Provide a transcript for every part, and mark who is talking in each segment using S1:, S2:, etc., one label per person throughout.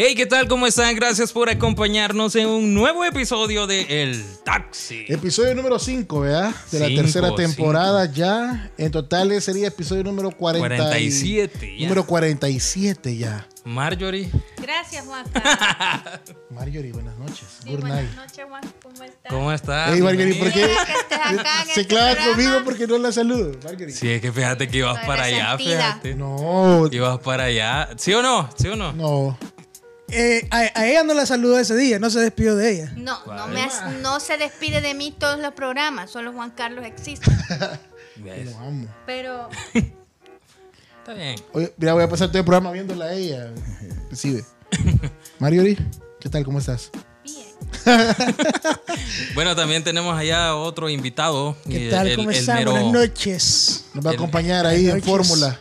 S1: Hey, ¿qué tal? ¿Cómo están? Gracias por acompañarnos en un nuevo episodio de El Taxi.
S2: Episodio número 5, ¿verdad? De la tercera temporada ya. En total sería episodio número 40 y-
S1: 47 ya.
S2: Número 47 ya.
S1: Marjorie,
S3: Gracias, Juanca.
S2: Marjorie, buenas noches.
S3: Sí,
S2: Good
S3: buenas
S2: night.
S3: noches, Juan. ¿Cómo estás?
S1: ¿cómo estás?
S2: Hey, Marjorie, ¿por qué se
S3: este
S2: clava
S3: programa.
S2: conmigo porque no la saludo? Marjorie.
S1: Sí, es que fíjate que ibas para allá, fíjate.
S2: No,
S1: Ibas para allá. ¿Sí o no? ¿Sí o no?
S2: no.
S4: Eh, a, a ella no la saludó ese día, no se despidió de ella.
S3: No, no, me has- no se despide de mí todos los programas, solo Juan Carlos existe.
S2: Lo amo.
S3: Pero
S1: Está bien.
S2: Oye, mira, voy a pasar todo el programa viéndola a ella. Recibe. Marjorie, ¿qué tal? ¿Cómo estás?
S3: bien.
S1: Bueno, también tenemos allá otro invitado.
S4: ¿Qué tal?
S1: el-
S4: ¿Cómo
S1: el mero-
S4: Buenas noches.
S2: Nos va a
S1: El-
S2: acompañar ahí en. Fórmula.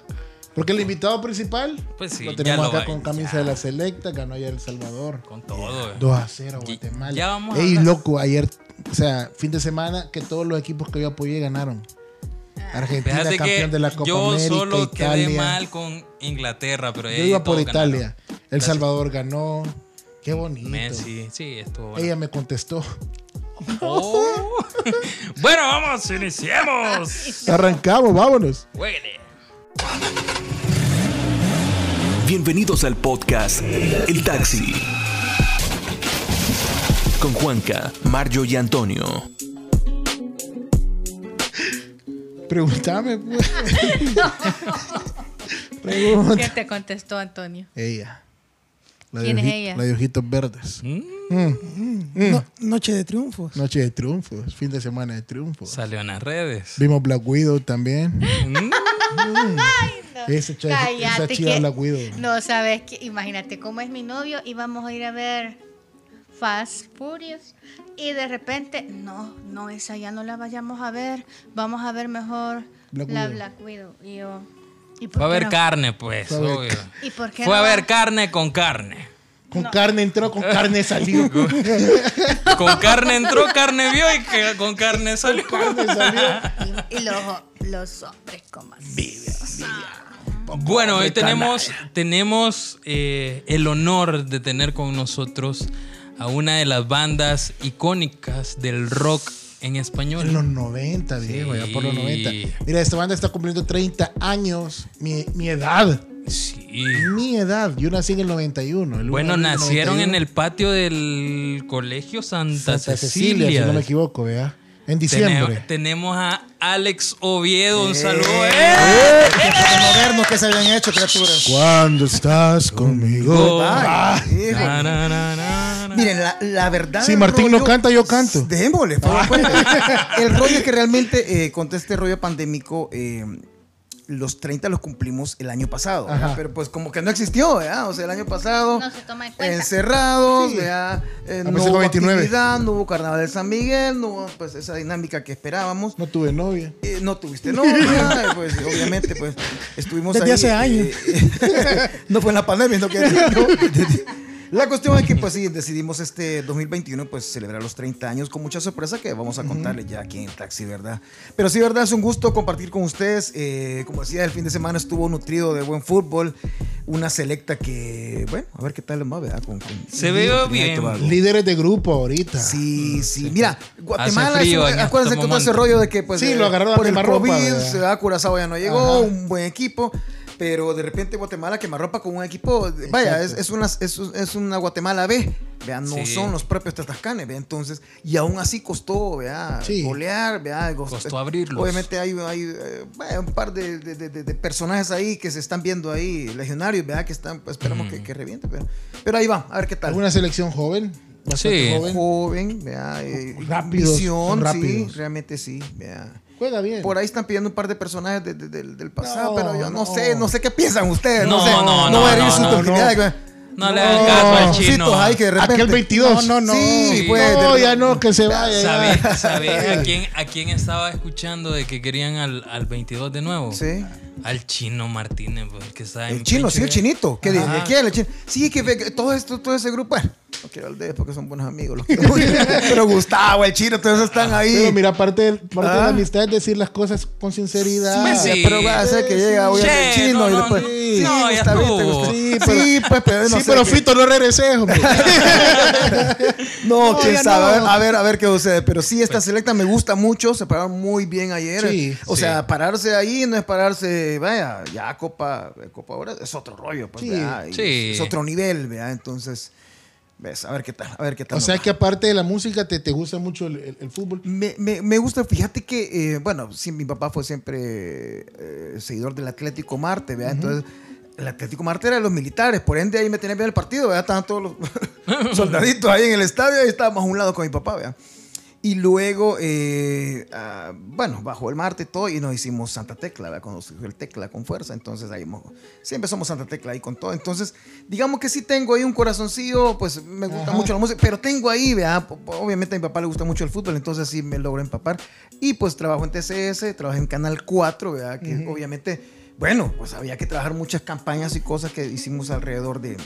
S2: Porque el invitado principal
S1: Pues sí,
S2: lo tenemos
S1: lo
S2: acá
S1: va-
S2: con camisa
S1: ya.
S2: de la selecta, ganó ayer El Salvador.
S1: Con todo. eh.
S2: 2 a 0
S1: Y-
S2: Guatemala.
S1: ya vamos
S2: Ey, loco, ayer, o sea, fin de semana que todos los equipos que yo apoyé ganaron. Argentina
S1: Fíjate
S2: campeón de la Copa
S1: yo
S2: América,
S1: solo
S2: Italia.
S1: quedé mal con Inglaterra, pero
S2: Yo iba por
S1: ganaron.
S2: Italia. El Salvador ganó. Qué bonito.
S1: Messi, sí, estuvo bueno.
S2: Ella me contestó.
S1: Oh. bueno, vamos, iniciemos.
S2: Arrancamos, vámonos.
S1: Jueguele.
S5: Bienvenidos al podcast El Taxi. Con Juanca, Mario y Antonio.
S2: Pregúntame, pues. Pregunta.
S3: ¿Qué te contestó Antonio?
S2: Ella. La de
S3: ¿Quién es ella?
S2: La de ojitos verdes.
S1: Mm,
S2: Mm.
S4: No- noche de triunfos.
S2: Noche de triunfos. Fin de semana de triunfos.
S1: Salió en las redes.
S2: Vimos Black Widow también.
S1: Mm,
S2: Esa, cha- esa
S3: Cállate,
S2: chiva
S3: que-
S2: Black Widow.
S3: No, sabes que, imagínate cómo es mi novio, íbamos a ir a ver Fast Furious y de repente, no, no, esa ya no la vayamos a ver, vamos a ver mejor
S2: Black
S3: la. Black Widow. Y yo, ¿y por
S1: Fue a ver
S3: no?
S1: carne, pues.
S2: Fue a ver
S1: obvio.
S3: ¿Y por qué
S1: Fue
S3: no
S1: a ver carne con carne.
S2: Con carne entró, con carne salió. Con
S1: Con carne entró, carne vio y que con carne salió.
S2: carne salió.
S3: Y, y los hombres como así.
S1: Bueno, hoy tenemos, tenemos eh, el honor de tener con nosotros a una de las bandas icónicas del rock en español.
S2: En los 90, Diego, ya por los
S1: Sí.
S2: 90. Mira, esta banda está cumpliendo 30 años. Mi, mi edad.
S1: Sí.
S2: Mi edad. Yo nací en el 91. el
S1: Bueno,
S2: 1 del
S1: nacieron
S2: 91.
S1: en el patio del Colegio Santa,
S2: Santa
S1: Cecilia.
S2: Cecilia, si no me equivoco, ¿verdad? En diciembre.
S1: Tenemos, tenemos a Alex Oviedo. Un saludo.
S2: ¡Eh!
S1: ¡Eh!
S6: modernos que se habían hecho, criaturas.
S2: Cuando estás conmigo.
S6: Ay, hijo.
S1: Na, na, na, na, na.
S6: Miren, la, la verdad.
S2: Si Martín no canta, yo canto.
S6: Démosle, por favor, cuente. El rollo es que realmente, eh, con todo este rollo pandémico, eh, los 30 los cumplimos el año pasado. Pero pues como que no existió, ¿verdad? O sea, el año pasado.
S3: No se toma en cuenta.
S6: Encerrados,
S2: Sí.
S6: ¿verdad? Eh, no hubo
S2: con 29.
S6: actividad, no hubo carnaval de San Miguel, no hubo pues esa dinámica que esperábamos.
S2: No tuve novia.
S6: Eh, no tuviste novia, pues obviamente pues estuvimos
S4: Desde
S6: ahí,
S4: hace años.
S6: eh, no fue en la pandemia, no que no. La cuestión es que pues sí, decidimos este 2021 pues celebrar los 30 años con mucha sorpresa que vamos a contarles ya aquí en el taxi, ¿verdad? Pero sí, ¿verdad? Es un gusto compartir con ustedes. Eh, como decía, el fin de semana estuvo nutrido de buen fútbol. Una selecta que, bueno, a ver qué tal va, ¿verdad? Con, con-
S1: Se ve bien.
S2: Líderes de grupo ahorita.
S6: Sí, sí. Mira, Guatemala,
S1: frío
S6: es un-
S1: en
S6: acuérdense que todo ese rollo de que pues
S2: Sí,
S6: eh,
S2: lo agarraron a
S6: por el COVID,
S2: ¿verdad?
S6: se da Curazao ya no llegó,
S2: Ajá.
S6: un buen equipo, pero de repente Guatemala quemarropa con un equipo, vaya, es, es una, es, es una Guatemala B, vean, no
S1: Sí.
S6: son los propios Tatacanes, ¿vea? entonces, y aún así costó, vea,
S2: Sí.
S6: golear, vea,
S1: Costó abrirlos.
S6: Obviamente hay, hay eh, vaya, un par de, de- de- personajes ahí que se están viendo ahí, legionarios, vea, que están, pues, esperamos
S1: Mm.
S6: que, que reviente, pero, pero ahí va, a ver qué tal.
S2: Una selección joven. bastante
S1: Sí.
S2: joven.
S6: joven, vea, eh,
S2: Rápidos,
S6: visión, sí, realmente sí, vea.
S2: Juega bien.
S6: Por ahí están pidiendo un par de personajes de- de- del- del pasado,
S2: No,
S6: pero yo no,
S2: no.
S6: sé, no sé qué piensan ustedes, no,
S1: No,
S6: sé,
S1: no,
S6: no,
S1: no,
S6: voy a herir
S1: no,
S6: sus
S1: no. No le hagan caso al chino.
S6: ahí que de repente-
S2: Aquel 22.
S4: No, no, no.
S6: Sí,
S1: Sí.
S6: pues.
S2: No,
S6: de-
S2: ya no, que se vaya. ya.
S1: ¿Sabes, sabes a, quién, a quién estaba escuchando de que querían al, al 22 de nuevo?
S6: Sí.
S1: Al chino Martínez, pues, el que está en
S6: El chino, sí, el chinito. ¿Qué dice? ¿Quién? El chino. Sí, que ve- que todo esto, todo ese grupo. No quiero de ellos porque son buenos amigos. los. Pero Gustavo, el chino, todos están ahí.
S2: Pero mira, parte, del- parte de
S6: Ah.
S2: la amistad es decir las cosas con sinceridad.
S1: Pues sí.
S6: Pero va a ser que llega hoy el chino
S1: no,
S6: y
S1: no,
S6: después.
S1: no,
S6: sí,
S1: no, ya estuvo.
S2: Sí,
S6: Sí,
S2: pero-
S6: pues, pero no
S2: sí,
S6: sé
S2: pero
S6: qué-
S2: Fito, no regresé, hombre.
S6: No,
S2: No,
S6: quién sabe.
S2: no.
S6: A ver, a ver qué sucede. Pero sí, esta selecta me gusta mucho. Se pararon muy bien ayer.
S2: Sí,
S6: o
S1: sí.
S6: sea, pararse ahí no es pararse, vaya, ya Copa, Copa ahora es otro rollo. Pues. Es otro nivel, ¿verdad? Entonces, ves, a ver qué tal, a ver qué tal.
S2: O sea
S6: va.
S2: que aparte de la música, te, te gusta mucho el, el- el fútbol.
S6: Me, me- me gusta, fíjate que, eh, bueno, sí, mi papá fue siempre eh, seguidor del Atlético Marte, ¿verdad? Entonces, el Atlético Marte era de los militares, por ende ahí me tenía bien el partido, ¿verdad? Estaban todos los soldaditos ahí en el estadio y estábamos a un lado con mi papá, ¿verdad? Y luego, eh, ah, bueno, bajó el Marte y todo y nos hicimos Santa Tecla, ¿verdad? Cuando surgió el Tecla con fuerza, entonces ahí mo- siempre somos Santa Tecla ahí con todo. Entonces, digamos que sí tengo ahí un corazoncillo, pues me gusta mucho la música, pero tengo ahí, po- Obviamente a mi papá le gusta mucho el fútbol, entonces sí me logro empapar. Y pues trabajo en TCS, trabajo en Canal 4, ¿verdad? Que obviamente, bueno, pues había que trabajar muchas campañas y cosas que hicimos alrededor de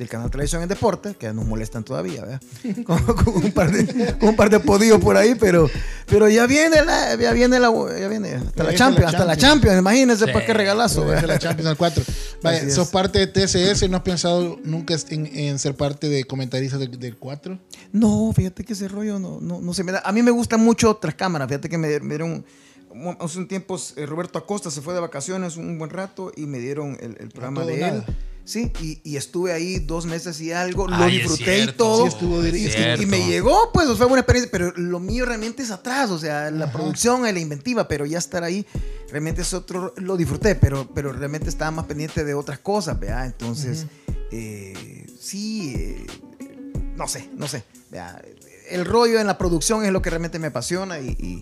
S6: del canal Televisión en Deporte, que nos molestan todavía, ¿verdad? Con, con un par de, con un par de por ahí, pero, pero ya viene la, ya viene la, ya viene hasta la Champions,
S2: la
S6: hasta la
S2: Champions.
S6: Imagínense
S1: Sí.
S6: para qué regalazo, ¿verdad?
S2: la Champions al 4. Vaya,
S6: Así es.
S2: sos parte de TCS, ¿no has pensado nunca en, en ser parte de comentaristas del, del 4?
S6: No, fíjate que ese rollo no, no, no se me da. A mí me gustan mucho otras cámaras. Fíjate que me, me dieron. Hace un tiempo eh, Roberto Acosta se fue de vacaciones un buen rato y me dieron el, el programa de
S2: nada.
S6: él. Sí, y, y estuve ahí dos meses y algo, lo
S1: Ay,
S6: disfruté y todo.
S2: Sí, estuvo
S6: y, me llegó, pues, fue buena experiencia, pero lo mío realmente es atrás, o sea, la producción y la inventiva, pero ya estar ahí, realmente es otro, lo disfruté, pero, pero realmente estaba más pendiente de otras cosas, ¿verdad? Entonces, eh, sí, eh, no sé, no sé, ¿verdad? El rollo en la producción es lo que realmente me apasiona y, y,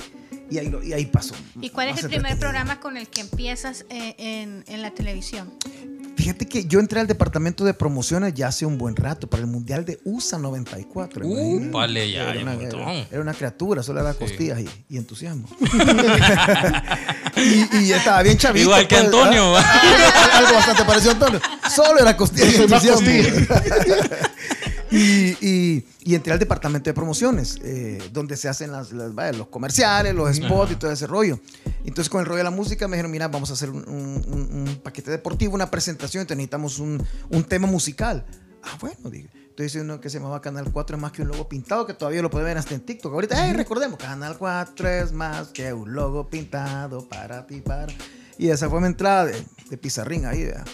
S6: y ahí, lo- y ahí pasó.
S3: ¿Y cuál es el primer programa con el que empiezas eh, en, en la televisión?
S6: Fíjate que yo entré al departamento de promociones ya hace un buen rato para el Mundial de USA 94.
S1: Uh, vale, ya,
S6: era, una, era- era una criatura, solo era costillas y, y entusiasmo. y, y estaba bien chavito.
S1: Igual que
S6: pues,
S1: Antonio,
S6: ¿ah? algo, bastante parecido a Antonio. Solo era costillas y entusiasmo. y, y- y entré al departamento de promociones, eh, donde se hacen las, las- vaya, los comerciales, los spots y todo ese rollo. Entonces, con el rollo de la música, me dijeron: Mira, vamos a hacer un, un- un- un paquete deportivo, una presentación, entonces necesitamos un, un tema musical. Ah, bueno, dije. Entonces, uno que se llamaba Canal 4 es más que un logo pintado, que todavía lo pueden ver hasta en TikTok. Ahorita, hey, recordemos: Canal 4 es más que un logo pintado para ti, para. Y esa fue mi entrada de, de pizarrín ahí, ¿verdad?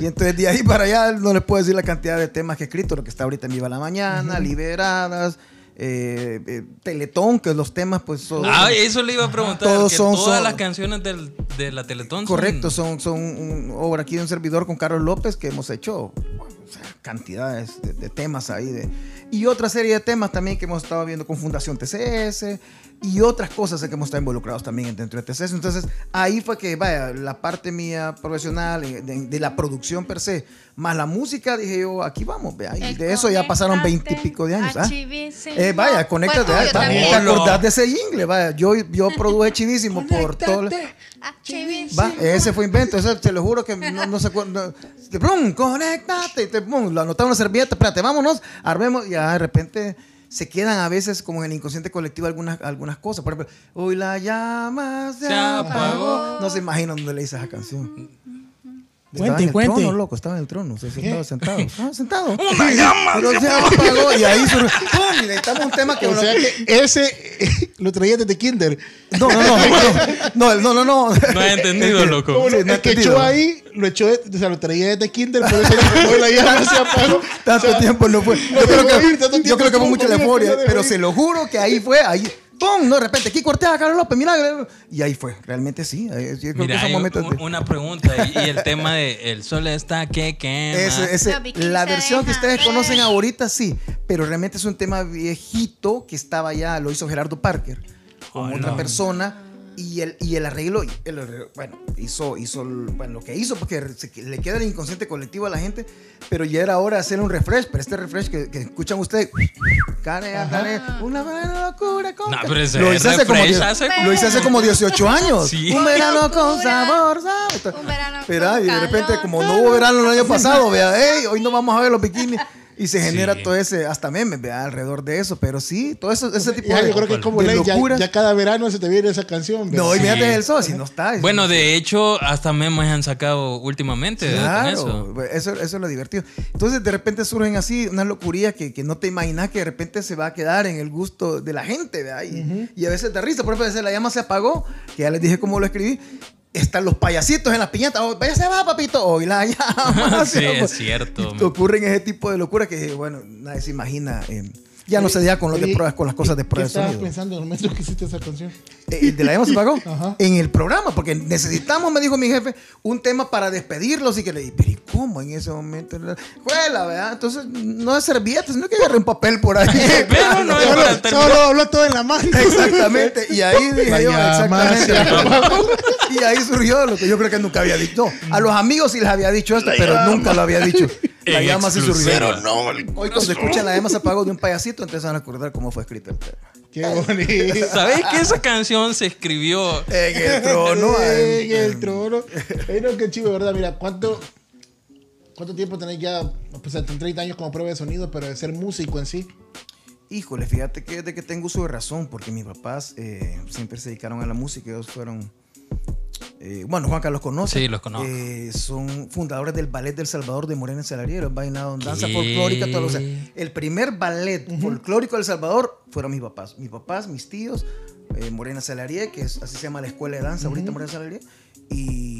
S6: Y entonces de ahí para allá no les puedo decir la cantidad de temas que he escrito, lo que está ahorita en Viva la Mañana, Liberadas, eh, eh, Teletón, que los temas pues son...
S1: Ah, eso le iba a preguntar.
S6: Todos son-
S1: todas
S6: son-
S1: las canciones del- de la Teletón
S6: Correcto, son, son un- obra aquí de un servidor con Carlos López que hemos hecho bueno, o sea, cantidades de, de temas ahí. De, y otra serie de temas también que hemos estado viendo con Fundación TCS y otras cosas que hemos estado involucrados también dentro de TCS. Entonces ahí fue que, vaya, la parte mía profesional, eh, de, de la producción per se, más la música, dije yo, aquí vamos, vea. Y de eso ya pasaron veintipico de años. ¿ah? Eh, vaya, conéctate. Ah, también te acordás de ese jingle, vaya. Yo, yo produje chivísimo por todo.
S3: A Chivísimo.
S6: Va, ese fue invento, ese te lo juro que no, no se acuerda. no- Brum, conéctate, te, brum, lo anotaba en una servilleta, espérate, vámonos, armemos, y ya de repente se quedan a veces como en el inconsciente colectivo algunas, algunas cosas. Por ejemplo, hoy la llama se,
S1: Se
S6: apagó.
S1: apagó.
S6: No se imaginan dónde le hice esa canción.
S4: Cuente,
S6: estaba en el
S4: cuente.
S6: trono, loco, estaba en el trono, se estaba sentado. Estaba sentado. Pero se apagó y ahí surgió. Necesitamos un tema que
S2: O sea que ese lo traías desde Kinder.
S6: No, no, no, no, no, no, no.
S1: No he entendido, loco.
S6: Sí, no
S2: el que
S6: entendido.
S2: echó ahí, lo echó, o sea, lo traía desde Kinder, por eso hoy la llama se apagó.
S6: Tanto
S2: O sea,
S6: tiempo no fue.
S2: no
S6: Yo creo que,
S2: ir, tanto
S6: yo
S2: tiempo
S6: creo que fue mucha euforia,
S2: no
S6: pero se lo juro que ahí fue, ahí, ¡pum! No, de repente, aquí cortea a Carlos López, mira, y ahí fue, realmente sí. ahí- Yo creo que
S1: Mira, hay un-
S6: de-
S1: una pregunta. Y, y el tema de El sol está que quema.
S6: Ese- ese- la versión que ustedes conocen ahorita, sí, pero realmente es un tema viejito que estaba ya, lo hizo Gerardo Parker con otra persona. Y el, y el arreglo, el arreglo, bueno, hizo, hizo bueno, lo que hizo, porque se- le queda el inconsciente colectivo a la gente, pero ya era hora de hacer un refresh, pero este refresh que, que escuchan ustedes, care, care, una buena locura con
S1: No, pero ese
S6: lo hice hace como,
S1: hace
S6: lo hice hace como 18 años.
S1: Sí.
S6: Un verano con sabor, ¿sabes?
S3: Un verano
S6: Pero
S3: con
S6: ay, de repente,
S3: calor.
S6: como no hubo verano el año pasado, vea, "Ey, hoy no vamos a ver los bikinis. Y se genera
S1: Sí.
S6: todo ese, hasta memes, vea, alrededor de eso. Pero sí, todo eso, ese tipo
S2: Ya,
S6: de,
S2: yo creo que como
S6: de
S2: ley, ya,
S6: locuras.
S2: ya cada verano se te viene esa canción.
S6: No,
S2: ¿verdad?
S6: y fíjate
S1: Sí.
S6: el sol, si no está.
S1: Bueno, de hecho, hasta memes han sacado últimamente ¿verdad? con eso.
S6: Claro, eso. eso, es lo divertido. Entonces, de repente surgen así unas locurías que, que no te imaginas que de repente se va a quedar en el gusto de la gente, ¿verdad? Y, y a veces te risa. Por ejemplo, a veces la llama se apagó, que ya les dije cómo lo escribí. Están los payasitos en las piñatas. Oh, vaya se va, papito. Hoy la llama.
S1: Sí, es cierto,
S6: Y ocurren ese tipo de locuras que, bueno, nadie se imagina. eh, ya no se da con, los de
S2: Oye,
S6: pruebas, con las cosas de
S2: ¿Qué
S6: prueba de
S2: estabas
S6: sonido.
S2: pensando en el momento que hiciste esa canción?
S6: Eh, ¿El de la llama se pagó?
S2: Ajá.
S6: En el programa, porque necesitamos, me dijo mi jefe, un tema para despedirlos y que le dije, pero ¿y cómo en ese momento? Juela, ¿verdad? Entonces, no es servilleta, sino que agarré un papel por ahí.
S1: Pero no
S2: Solo, solo habló todo en la mano.
S6: Exactamente. Y ahí dije yo, exactamente. Y ahí surgió lo que yo creo que nunca había dicho. No, a los amigos sí les había dicho esto, pero nunca lo había dicho. La llama sí surgió.
S1: exclusiva.
S6: Hoy cuando escuchan la llama se apagó de un payasito, entonces van a acordar cómo fue escrito el tema.
S2: Qué bonito.
S1: ¿Sabéis que esa canción se escribió?
S6: En el trono.
S2: En
S6: en-
S2: el trono. No, qué chido, ¿verdad? Mira, ¿cuánto, ¿cuánto tiempo tenés ya? Pues en 30 años como prueba de sonido, pero de ser músico en sí.
S6: Híjole, fíjate que desde que tengo uso de razón, porque mis papás eh, siempre se dedicaron a la música, ellos fueron, eh, bueno, Juan Carlos conoce.
S1: Sí, los conozco.
S6: Eh, son fundadores del Ballet del Salvador de Morena Salariero, bailado en danza
S1: ¿Qué?
S6: folclórica, todo, o sea, el primer ballet folclórico del Salvador fueron mis papás, mis papás, mis tíos, eh, Morena Salarié, que es, así se llama la escuela de danza ahorita, Morena Salarié, y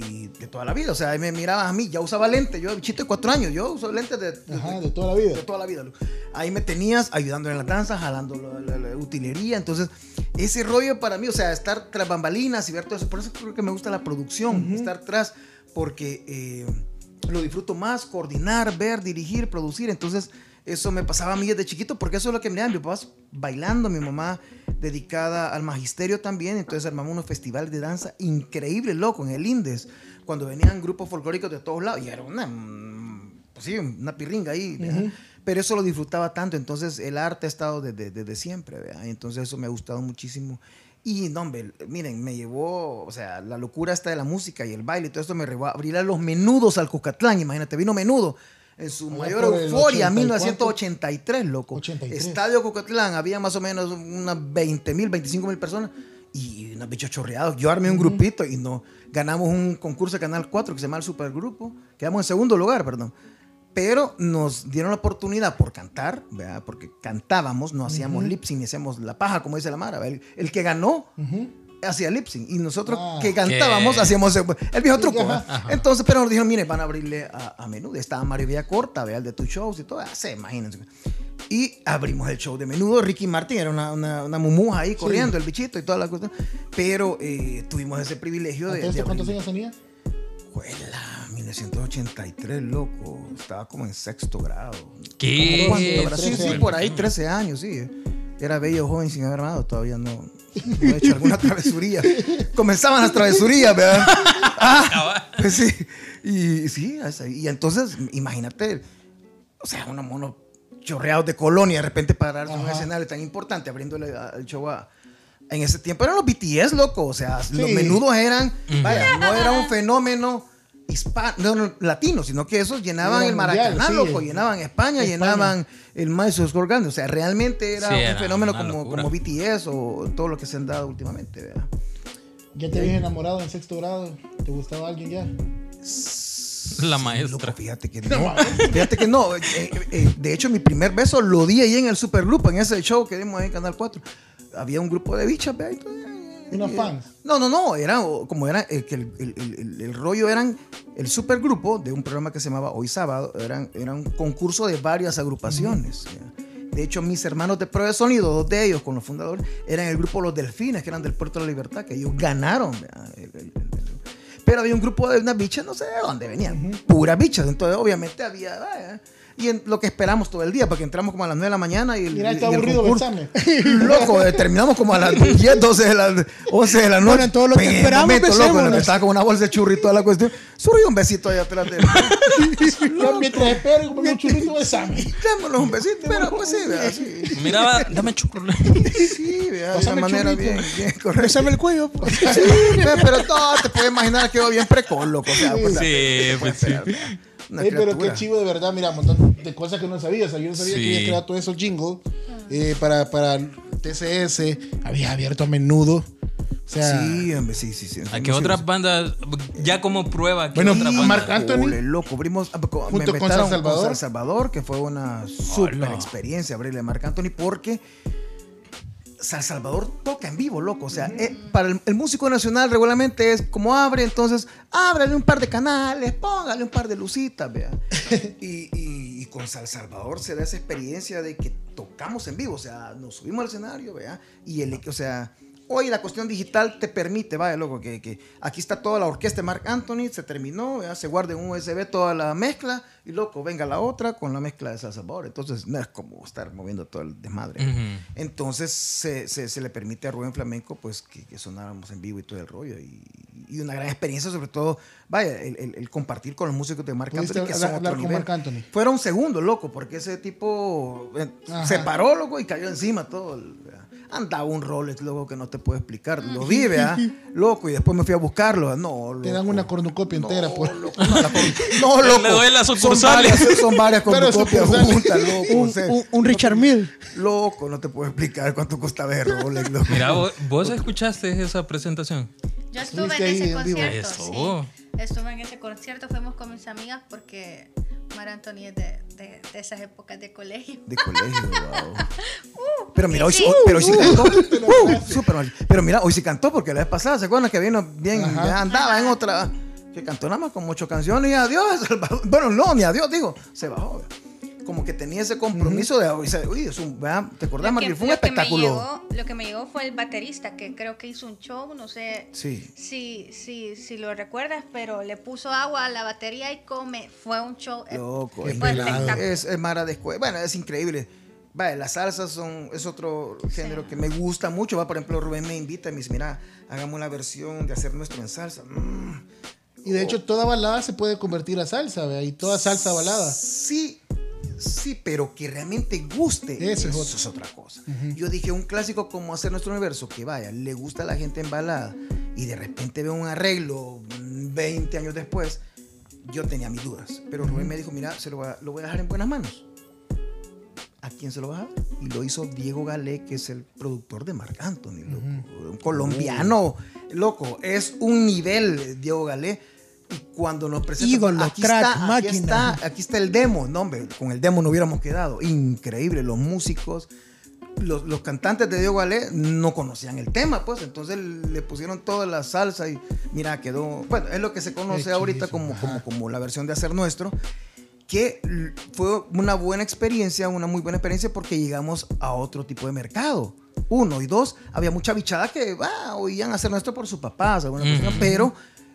S6: de toda la vida, o sea, ahí me miraban a mí, ya usaba lentes, yo, bichito de cuatro años, yo uso lentes de, de-
S2: Ajá, de toda la vida.
S6: de toda la vida. Ahí me tenías ayudando en la danza, jalando la, la- la utilería. Entonces, ese rollo para mí, o sea, estar tras bambalinas y ver todo eso. Por eso creo que me gusta la producción, estar tras, porque eh, lo disfruto más, coordinar, ver, dirigir, producir. Entonces, eso me pasaba a mí desde chiquito, porque eso es lo que me da. Mi papá bailando, mi mamá dedicada al magisterio también. Entonces, armamos unos festivales de danza increíbles, loco, en el Indes. Cuando venían grupos folclóricos de todos lados. Y era una mm, pues sí, una pirringa ahí, ¿verdad? pero eso lo disfrutaba tanto, entonces el arte ha estado desde, desde siempre, ¿verdad? entonces eso me ha gustado muchísimo. Y no, hombre, miren, me llevó, o sea, la locura esta de la música y el baile y todo esto me llevó a abrir a los menudos al Cucatlán, imagínate, vino menudo. En su
S2: Allá
S6: mayor euforia,
S2: 80 y
S6: 1983, loco.
S2: 83.
S6: Estadio Cucatlán, había más o menos unas 20 mil, 25 mil personas y unos bichos chorreados. Yo armé un grupito y no ganamos un concurso de Canal 4 que se llama el Supergrupo. Quedamos en segundo lugar, perdón. Pero nos dieron la oportunidad por cantar, ¿verdad? porque cantábamos, no hacíamos lip sync, ni hacíamos la paja, como dice la Mara. El, el que ganó hacía lip sync y nosotros
S2: Ah.
S6: que cantábamos
S1: ¿Qué?
S6: hacíamos el, el viejo truco. Entonces, pero nos dijeron, mire, van a abrirle a, a menudo. Estaba Mario Villacorta, ¿verdad? el de tus shows y todo. Ah, sí, imagínense. Y abrimos el show de menudo. Ricky Martin era una, una, una mumuja ahí corriendo, el bichito y toda la cosa. Pero eh, tuvimos ese privilegio de. De
S2: ¿cuántos
S6: abrir-
S2: años tenía?
S6: Juela, 1983, loco. Estaba como en sexto grado.
S1: ¿Qué?
S6: Sí,
S2: 13
S6: sí, por ahí 13 años, sí. Era bello joven sin haber armado, todavía no, no he hecho alguna travesuría. Comenzaban las travesurías, ¿verdad? Ah, pues sí. Y sí, y entonces, imagínate, o sea, unos monos chorreados de colonia, de repente pararse en un escenario tan importante, abriéndole el show a. En ese tiempo eran los BTS, loco. O sea, los
S2: Sí.
S6: menudos eran. Vaya, no era un fenómeno hispano, no, no, latino, sino que esos llenaban el
S2: mundial,
S6: Maracaná,
S2: sí.
S6: loco. Llenaban España,
S2: España.
S6: llenaban el Madison Square Garden. O sea, realmente era
S1: Sí,
S6: un
S1: era
S6: fenómeno como, como BTS o todo lo que se han dado últimamente, ¿verdad?
S2: ¿Ya te habías enamorado en sexto grado? ¿Te gustaba alguien ya?
S1: La
S6: Loco,
S1: maestra.
S6: fíjate que no. Fíjate que no. Eh, eh, eh, de hecho, mi primer beso lo di ahí en el supergrupo, en ese show que dimos ahí en Canal 4. Había un grupo de bichas, ¿verdad?
S2: ¿Unos fans?
S6: No, no, no. Era como era eh, el, el- el- el- rollo eran el supergrupo de un programa que se llamaba Hoy Sábado. Eran, era un concurso de varias agrupaciones. De hecho, mis hermanos de prueba de sonido, dos de ellos con los fundadores, eran el grupo Los Delfines, que eran del Puerto de la Libertad, que ellos ganaron. pero había un grupo de unas bichas, no sé de dónde venían, puras bichas. Entonces, obviamente, había. Y en lo que esperamos todo el día, porque entramos como a las 9 de la mañana y el,
S2: Mira,
S6: y
S2: está
S6: el
S2: aburrido
S6: concurso-
S2: besame.
S6: Loco, eh, terminamos como a las 10, 12 de la, 11 de la noche.
S4: Bueno, en todo lo que
S6: el
S4: esperamos,
S6: momento, loco, en estaba con una bolsa de churro y toda la cuestión. Surgió un besito ahí atrás de él.
S2: Mientras espero como un churrito besame.
S6: Démonos un besito, pero pues sí, vea, sí.
S1: Mira, va, dame churro.
S6: Sí, vea, de una manera bien, bien correcta.
S4: Bésame el cuello. pues.
S6: Sí, vea, pero no, te puedes imaginar que quedó bien precoz, loco. O sea, pues,
S1: Sí,
S6: ¿qué
S1: pues sí.
S6: Una
S2: Ey, pero qué chivo de verdad, mira, un montón de cosas que no sabía. O sea, yo no sabía
S1: Sí.
S2: que había creado todos esos jingles eh, para, para TCS. Había abierto a menudo. O sea,
S6: Sí, hombre, sí, sí, sí.
S1: ¿A qué otras bandas? Ya como prueba. ¿qué
S2: Bueno,
S1: otra banda?
S2: Marc Anthony.
S6: Ole, loco, abrimos ah, co- me
S2: Junto con San Salvador.
S6: San Salvador, que fue una super
S1: Hola.
S6: experiencia abrirle a Marc Anthony porque San Salvador toca en vivo, loco. O sea, eh, para el, el músico nacional regularmente es como abre, entonces ábrale un par de canales, póngale un par de lucitas, vea. y, y- y con San Salvador se da esa experiencia de que tocamos en vivo, o sea, nos subimos al escenario, vea, y el, o sea, hoy la cuestión digital te permite, vaya, loco, que, que aquí está toda la orquesta de Marc Anthony, se terminó, vea, se guarda en un USB toda la mezcla, y loco, venga la otra con la mezcla de San Salvador. Entonces, no es como estar moviendo todo el desmadre.
S1: Ujú.
S6: Entonces se, se- se le permite a Rubén Flamenco pues que, que sonáramos en vivo y todo el rollo y, y una gran experiencia sobre todo, vaya, el, el- el compartir con los músicos de
S2: ¿Pudiste
S6: Anthony que son otro nivel.
S2: Anthony?
S6: Fueron segundos, loco, porque ese tipo eh,
S2: Ajá.
S6: se paró, loco, y cayó encima todo. el- Andaba un Rolex, loco, que no te puedo explicar. Lo vi, ¿verdad? Loco, y después me fui a buscarlo. No, loco.
S2: Te dan una cornucopia entera.
S6: No,
S2: Por...
S6: loco, no, la cor- no, loco.
S1: Le doy las
S6: son varias, son varias cornucopias juntas, loco.
S4: Un,
S6: o sea,
S4: un- un Richard Mill.
S6: Loco, no te puedo explicar cuánto costaba el Rolex, loco.
S1: Mira, vos, vos escuchaste esa presentación.
S3: Yo estuve en ese
S2: en
S3: concierto.
S1: Eso.
S3: Sí. Estuve en ese concierto, fuimos con mis amigas porque Mar Anthony es de, de, de esas épocas de colegio.
S6: De colegio, wow. Pero mira, hoy,
S3: sí.
S6: hoy- pero hoy sí cantó. Uh, súper mal. Pero mira, hoy sí cantó porque la vez pasada, ¿se acuerdan que vino bien? Ya andaba en otra. Que cantó nada más con ocho canciones y adiós. Salvador. Bueno, no, ni adiós, digo. Se bajó. Como que tenía ese compromiso de. Uy, es un, ¿verdad? ¿Te acordás,
S3: que-
S6: Martín? Fue un
S3: lo que me
S6: espectáculo.
S3: llegó- lo que me llegó fue el baterista, que creo que hizo un show, no sé
S6: Sí.
S3: si, si, si lo recuerdas, pero le puso agua a la batería y come. Fue un show. eh,
S6: Loco, es, es, es Mara de escuela. Bueno, es increíble. Vaya, las salsas son, es otro género que me gusta mucho. Va, por ejemplo, Rubén me invita y me dice, mira, hagamos una versión de hacer nuestro en salsa. Mm.
S2: Y de hecho, toda balada se puede convertir a salsa, ¿vea? Y toda salsa balada.
S6: Sí, sí, pero que realmente guste.
S2: Eso es
S6: Eso,
S2: otro.
S6: es otra cosa. Yo dije, un clásico como hacer nuestro universo, que vaya, le gusta a la gente en balada y de repente veo un arreglo mm, 20 años después, yo tenía mis dudas. Pero Rubén me dijo, mira, se lo, voy a, lo voy a dejar en buenas manos. ¿A quién se lo vas a dar? Y lo hizo Diego Galé, que es el productor de Marc Anthony, loco. Un colombiano, loco. Es un nivel, Diego Galé. Y cuando nos presenta,
S4: Ídolo,
S6: aquí
S4: crack,
S6: está, aquí
S4: máquina.
S6: está, aquí está el demo. No, hombre, con el demo no hubiéramos quedado. Increíble, los músicos. Los, los cantantes de Diego Galé no conocían el tema, pues entonces le pusieron toda la salsa y mira, quedó. Bueno, es lo que se conoce
S2: Qué
S6: ahorita como, como, como la versión de Hacer Nuestro que fue una buena experiencia, una muy buena experiencia porque llegamos a otro tipo de mercado. Uno y dos, había mucha bichada que ah, oían hacer nuestro por sus papás, alguna cuestión, pero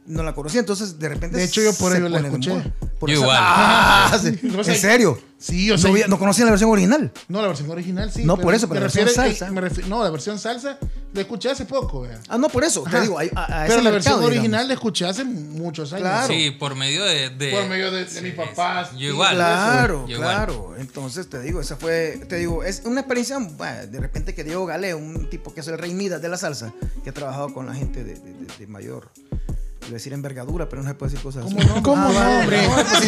S6: no la conocía. Entonces, de repente.
S2: De hecho, yo por ello la escuché.
S6: Por
S1: Yo
S6: esa-
S1: igual.
S6: Ah, sí.
S2: No
S6: ¿En serio?
S2: Sí, yo
S6: no,
S2: sé.
S6: había- no conocían la versión original.
S2: No, la versión original sí.
S6: No, por eso, pero la versión salsa.
S2: me refi- no, la versión salsa la escuché hace poco, ¿vea?
S6: Ah, no, por eso. Te digo, a, a-
S2: Pero la versión original
S6: digamos.
S2: la escuché hace muchos años.
S6: Claro.
S1: Sí, por medio de. de-
S2: Por medio de, de
S1: Sí,
S2: mis papás.
S1: Yo igual.
S6: Claro,
S1: Yo igual.
S6: claro. Entonces te digo, esa fue, te digo, es una experiencia, bueno, de repente que Diego Galé, un tipo que es el rey Midas de la salsa, que ha trabajado con la gente de, de- de- de mayor, decir envergadura, pero no se puede decir cosas
S2: ¿Cómo
S6: así.
S2: no?
S4: ¿Cómo
S6: Ah,
S4: no, hombre?
S6: no, pues sí,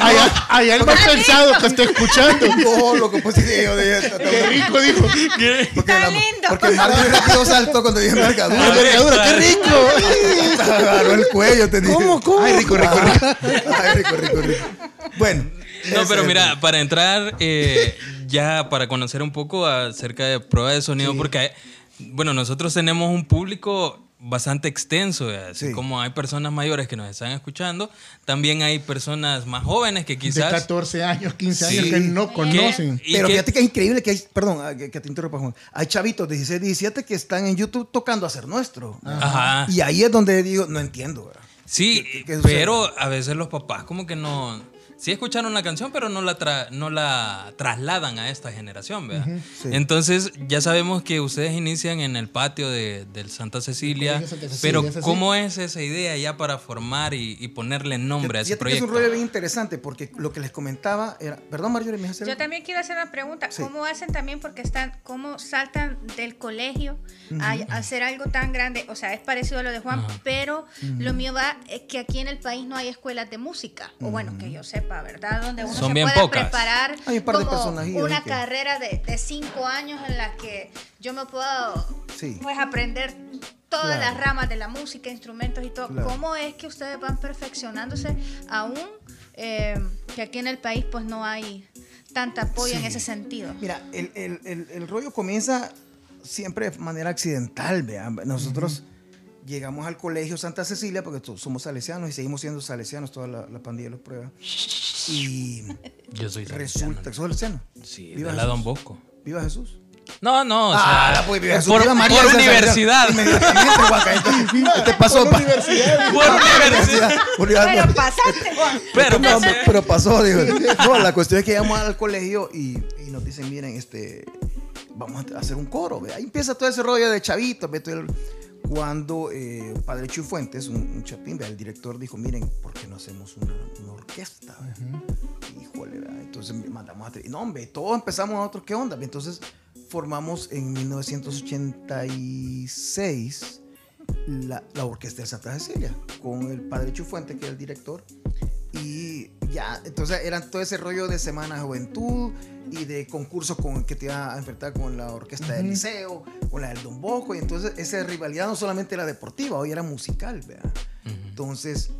S2: Allá, allá el más pensado que estoy escuchando.
S6: no, lo que pues sí, yo dije,
S2: Qué rico, dijo.
S6: porque,
S3: Está
S6: la-
S3: lindo.
S6: porque Mario rápido saltó cuando dije envergadura.
S2: Envergadura, qué rico.
S6: Agarró el cuello, te dije.
S4: ¿Cómo, cómo?
S6: Ay, rico, rico, rico. Ay, rico, rico, rico. Bueno.
S1: No, pero
S6: es
S1: mira, para entrar eh, ya para conocer un poco acerca de prueba de sonido, porque hay- bueno, nosotros tenemos un público bastante extenso, así
S6: Sí.
S1: como hay personas mayores que nos están escuchando, también hay personas más jóvenes que
S2: De
S1: quizás
S2: 14 años, 15 años
S1: Sí.
S2: que no conocen.
S6: Pero fíjate que es increíble que hay, perdón, ah, que, que te interrumpa, Juan. Hay chavitos de 16, 17 que están en YouTube tocando a ser nuestro.
S1: Ajá.
S6: Y ahí es donde digo, no entiendo. ¿verdad?
S1: Sí,
S6: ¿Qué- qué sucede?
S1: pero a veces los papás como que no sí escucharon la canción, pero no la, tra- no la trasladan a esta generación, ¿verdad?
S6: Sí.
S1: Entonces, ya sabemos que ustedes inician en el patio de, del Santa Cecilia,
S2: Colegio Santa Cecilia,
S1: pero. ¿cómo es esa idea ya para formar y, y ponerle nombre a ese
S6: que es
S1: proyecto?
S6: un rollo bien interesante porque lo que les comentaba era. Perdón, Marjorie, me dejas
S3: Yo también quiero hacer una pregunta.
S6: Sí.
S3: ¿Cómo hacen también porque están, cómo saltan del colegio a, a hacer algo tan grande? O sea, es parecido a lo de Juan, pero lo mío va es que aquí en el país no hay escuelas de música, o bueno, que yo sepa, ¿verdad? Donde uno
S1: Son
S3: se
S1: bien
S3: pueda
S1: pocas.
S3: preparar
S6: Hay un par de
S3: como una
S6: que-
S3: carrera de, de cinco años en la que yo me puedo
S6: Sí.
S3: pues aprender todas
S6: Claro.
S3: las ramas de la música, instrumentos y todo.
S6: Claro.
S3: ¿Cómo es que ustedes van perfeccionándose aún eh, que aquí en el país pues no hay tanta apoyo en ese sentido?
S6: Mira, el, el- el- el rollo comienza siempre de manera accidental, vean. Nosotros llegamos al colegio Santa Cecilia porque to- somos salesianos y seguimos siendo salesianos, toda la, la pandilla los prueba. Y
S1: Yo soy
S6: resulta que
S1: salesiano.
S6: sos salesiano.
S1: Sí,
S6: Viva
S1: de la Don. Bosco.
S6: Viva Jesús.
S1: No, no, o sea,
S6: Ah, pues, viva Jesús.
S1: por,
S6: Viva María,
S1: por universidad.
S6: Inmediatamente, Guaca, esto- ¿Qué te pasó?
S2: Por
S6: pa?
S2: universidad.
S1: por universidad.
S6: Universidad.
S3: Pero pasaste, Juan.
S1: Pero,
S6: No, pero pasó, digo. No, la cuestión es que llegamos al colegio y, y nos dicen, miren, este, vamos a hacer un coro. ¿ve? Ahí empieza todo ese rollo de chavitos. ¿ve? Todo el- Cuando eh, Padre Chuy Fuentes, un, un el director dijo, miren, ¿por qué no hacemos una, una orquesta? ve? Híjole, ¿verdad? entonces mandamos a... tri- No, hombre, todos empezamos nosotros, ¿qué onda? Entonces formamos en 1986 la, la Orquesta de Santa Cecilia, con el padre Chufuente, que era el director. Y ya, entonces eran todo ese rollo de Semana de Juventud y de concursos con que te iba a enfrentar con la orquesta del liceo, con la del Don Bosco. Y entonces esa rivalidad no solamente era deportiva, hoy era musical, ¿verdad? Entonces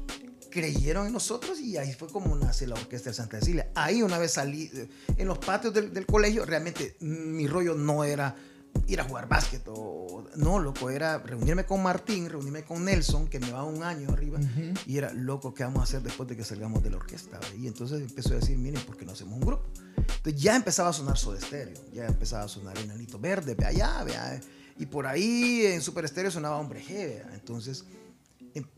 S6: creyeron en nosotros y ahí fue como nace la orquesta de Santa Cecilia. Ahí una vez salí, eh, en los patios del, del colegio, realmente mi rollo no era ir a jugar básquet o no, loco, era reunirme con Martín, reunirme con Nelson, que me va un año arriba, y era, loco, ¿qué vamos a hacer después de que salgamos de la orquesta? Y entonces empezó a decir, miren, ¿por qué no hacemos un grupo? Entonces ya empezaba a sonar Soda Stereo, ya empezaba a sonar Enanito Verde, ve allá, ve allá. Y por ahí en Super Stereo sonaba Hombre G, vea. entonces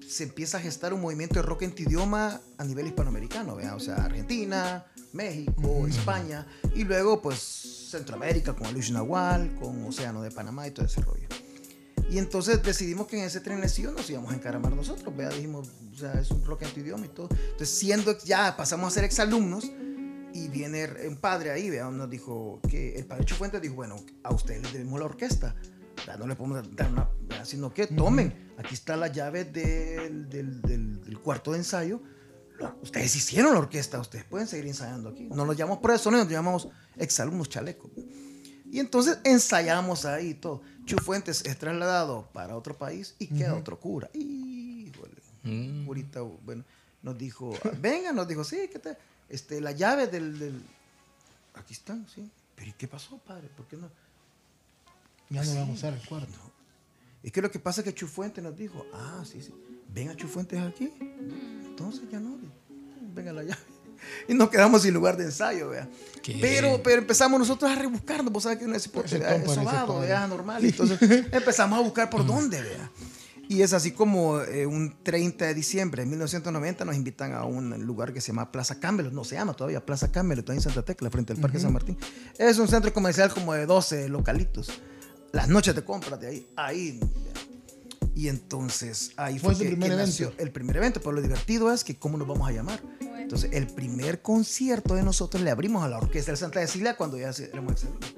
S6: se empieza a gestar un movimiento de rock en tu idioma a nivel hispanoamericano, ¿vea? o sea, Argentina, México, España, y luego pues Centroamérica con Luis Nahual, con Océano de Panamá y todo ese rollo. Y entonces decidimos que en ese trenecillo nos íbamos a encaramar nosotros, ¿vea? dijimos, o sea, es un rock en tu idioma y todo. Entonces, siendo, ya pasamos a ser exalumnos, y viene un padre ahí, ¿vea? nos dijo que el padre Chufuentes dijo, bueno, a ustedes les debemos la orquesta. No le podemos dar una, sino que tomen, aquí está la llave del, del- del- del cuarto de ensayo, ustedes hicieron la orquesta, ustedes pueden seguir ensayando aquí. No nos llamamos sonido, nos llamamos exalumnos chalecos. Y entonces ensayamos ahí todo. Chufuentes es trasladado para otro país y queda otro cura. Híjole.
S1: Mm.
S6: Curita, bueno, nos dijo, venga, nos dijo, sí, ¿qué tal? Este, la llave del, del- Aquí están, sí. Pero ¿y qué pasó, padre? ¿Por qué no?
S2: Ya no vamos a usar el cuarto.
S6: Es que lo que pasa es que Chufuentes nos dijo, ah, sí, sí, venga Chufuentes aquí. Entonces ya no, venga la llave. Y nos quedamos sin lugar de ensayo, vea. Pero, pero empezamos nosotros a rebuscarnos, vos sabes que uno es sobado, vea, normal. Entonces empezamos a buscar por dónde, vea. Y es así como eh, un 30 de diciembre de 1990 nos invitan a un lugar que se llama Plaza Campbell, no se llama todavía Plaza Campbell, está en Santa Tecla, frente al Parque San Martín. Es un centro comercial como de 12 localitos. Las noches de compras de ahí, ahí. Y entonces ahí
S2: Fue
S6: fue, que-
S2: primer
S6: que
S2: evento.
S6: nació el primer evento, pero lo divertido es que cómo nos vamos a llamar. Entonces, el primer concierto de nosotros le abrimos a la Orquesta de Santa Cecilia cuando ya se- éramos exalumnos.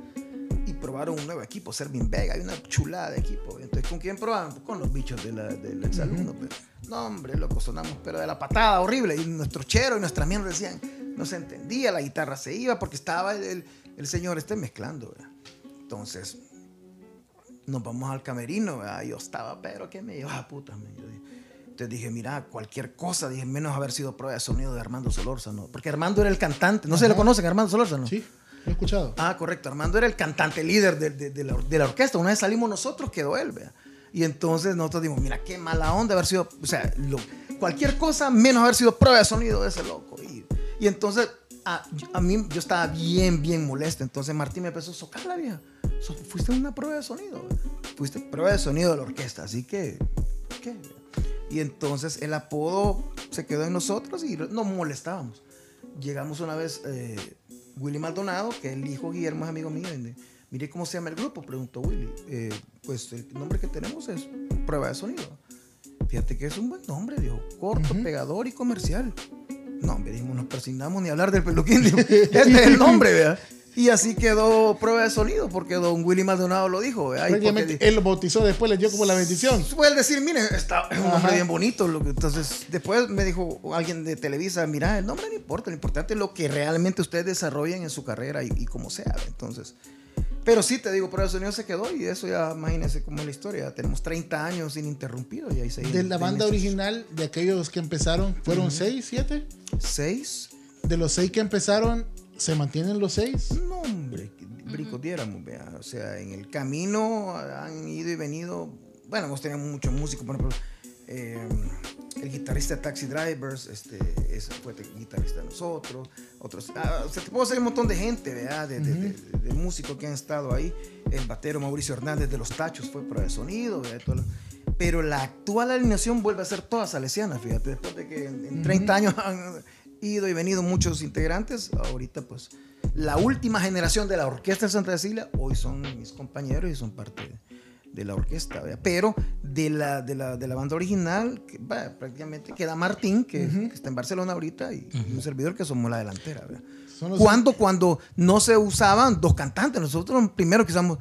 S6: Y probaron un nuevo equipo, Servin Vega, hay una chulada de equipo. Entonces, ¿con quién probaban? Pues con los bichos de la- del exalumno. pues. No, hombre, loco, sonamos, pero de la patada horrible. Y nuestro chero y nuestra mierda decían, no se entendía, la guitarra se iba porque estaba el, el- el señor este mezclando. ¿verdad? Entonces, nos vamos al camerino, ¿verdad? yo estaba, pero que me lleva puta. me- yo dije- Entonces dije, mira, cualquier cosa, dije, menos haber sido prueba de sonido de Armando Solórzano. Porque Armando era el cantante, no se lo conocen, Armando Solórzano.
S2: Sí, lo he escuchado.
S6: Ah, correcto, Armando era el cantante líder de, de- de la, de la orquesta. Una vez salimos nosotros, quedó él, vea. Y entonces nosotros dijimos, mira, qué mala onda haber sido, o sea, lo- cualquier cosa menos haber sido prueba de sonido de ese loco. Y, y entonces a, a mí yo estaba bien, bien molesto. Entonces Martín me empezó a socar la vieja. So- fuiste una prueba de sonido. Fuiste prueba de sonido de la orquesta. Así que, ¿qué? Y entonces el apodo se quedó en nosotros y nos molestábamos. llegamos una vez, eh, Willy Maldonado, que el hijo Guillermo es amigo mío, y mire cómo se llama el grupo, preguntó Willy. Eh, pues el nombre que tenemos es Prueba de Sonido. Fíjate que es un buen nombre, dijo, corto, pegador y comercial. No, hombre, dijimos, nos persignamos ni hablar del peluquín, este es el nombre, ¿verdad? Y así quedó Prueba de Sonido, porque don Willy Maldonado lo dijo,
S2: Prácticamente él lo bautizó, después le dio como la bendición.
S6: Puedes decir, mire, está, es un nombre
S2: Ajá.
S6: bien bonito. Entonces, después me dijo alguien de Televisa, mira, el nombre no importa, lo importante es lo que realmente ustedes desarrollen en su carrera y, y como sea. Entonces, pero sí, te digo, de Sonido se quedó y eso ya, imagínense cómo es la historia. Tenemos 30 años ininterrumpidos y ahí seguimos.
S2: De la banda
S6: Seis meses.
S2: original, de aquellos que empezaron, ¿fueron seis, siete?
S6: Seis.
S2: De los seis que empezaron, ¿se mantienen los seis?
S6: No, hombre, bricos diéramos, vea. O sea, en el camino han ido y venido. Bueno, hemos tenido muchos músicos, por ejemplo, eh, el guitarrista de Taxi Drivers, este, ese fue el guitarrista de nosotros. Otros, ah, o sea, te puedo decir un montón de gente, vea, de, de- de- de músicos que han estado ahí. El batero Mauricio Hernández de Los Tachos fue prueba de sonido, lo- pero la actual alineación vuelve a ser toda salesiana, fíjate, después de que en, en 30 años han ido y venido muchos integrantes, ahorita pues la última generación de la orquesta de Santa Cecilia, hoy son mis compañeros y son parte de, la orquesta, ¿verdad? pero de la, de, la, de la banda original, que, prácticamente queda Martín, que, que está en Barcelona ahorita, y, y un servidor que somos la delantera. Cuando, cuando no se usaban dos cantantes, nosotros primero que estamos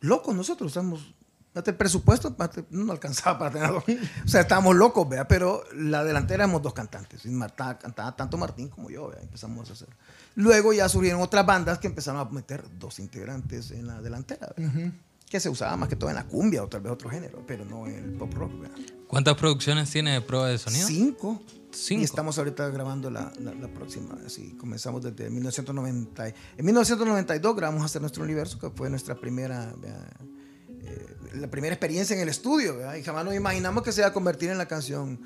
S6: locos, nosotros estamos... El presupuesto no alcanzaba para tener dos. O sea, estábamos locos, ¿verdad? Pero la delantera éramos dos cantantes. Y Marta, cantaba tanto Martín como yo, ¿verdad? Empezamos a hacer. Luego ya surgieron otras bandas que empezaron a meter dos integrantes en la delantera, ¿verdad? Que se usaba más que todo en la cumbia o tal vez otro género, pero no en el pop rock, ¿verdad?
S1: ¿Cuántas producciones tiene de prueba de sonido?
S6: Cinco.
S1: Cinco.
S6: Y estamos ahorita grabando la, la, la próxima. Así comenzamos desde 1990. y- En 1992 grabamos Hacer Nuestro Universo, que fue nuestra primera, eh, la primera experiencia en el estudio. vea, Y jamás nos imaginamos que se iba a convertir en la canción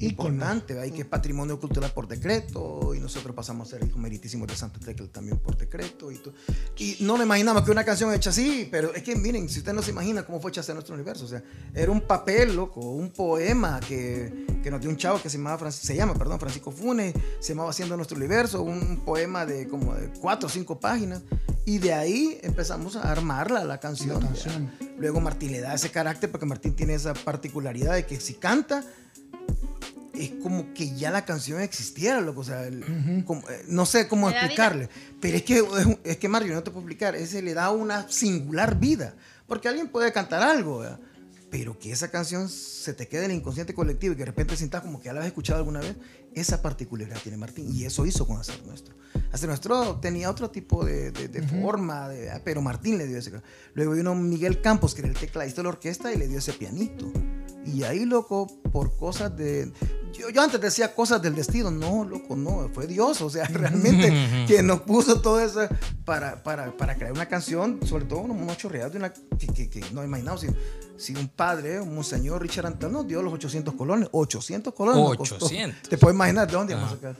S6: importante, vea, y que es patrimonio cultural por decreto. Y nosotros pasamos a ser hijos meritísimos de Santa Tecla también por decreto. Y, todo. y no me imaginamos que una canción hecha así, pero es que miren, si usted no se imagina cómo fue hecha Hacer Nuestro Universo, o sea, era un papel, loco, un poema que, que nos dio un chavo que se, llamaba, Francis- se llama perdón, Francisco Funes, se llamaba Haciendo Nuestro Universo, un poema de como de cuatro o cinco páginas. Y de ahí empezamos a armarla, la canción.
S2: La canción.
S6: Luego Martín le da ese carácter porque Martín tiene esa particularidad de que si canta, es como que ya la canción existiera, loco. O sea, el- como- eh, no sé cómo explicarle. Pero es que, es, que Mario, no te puedo explicar. Ese le da una singular vida. Porque alguien puede cantar algo, ¿verdad? Pero que esa canción se te quede en el inconsciente colectivo y que de repente sientas como que ya la has escuchado alguna vez, esa particularidad tiene Martín. Y eso hizo con Hacer Nuestro. Hacer Nuestro tenía otro tipo de, de- de forma, de- ah, pero Martín le dio ese. Luego vino Miguel Campos, que era el tecladista de la orquesta, y le dio ese pianito. Y ahí, loco, por cosas de... Yo, yo antes decía cosas del destino. No, loco, no. Fue Dios. O sea, realmente que nos puso todo eso para, para, para crear una canción, sobre todo unos chorreados de una, que, que, que no imaginamos. Si, si un padre, un monseñor Richard Antel nos dio los 800 colones. 800 colones. nos costó.
S1: 800.
S6: Te puedes imaginar de dónde vamos a sacar.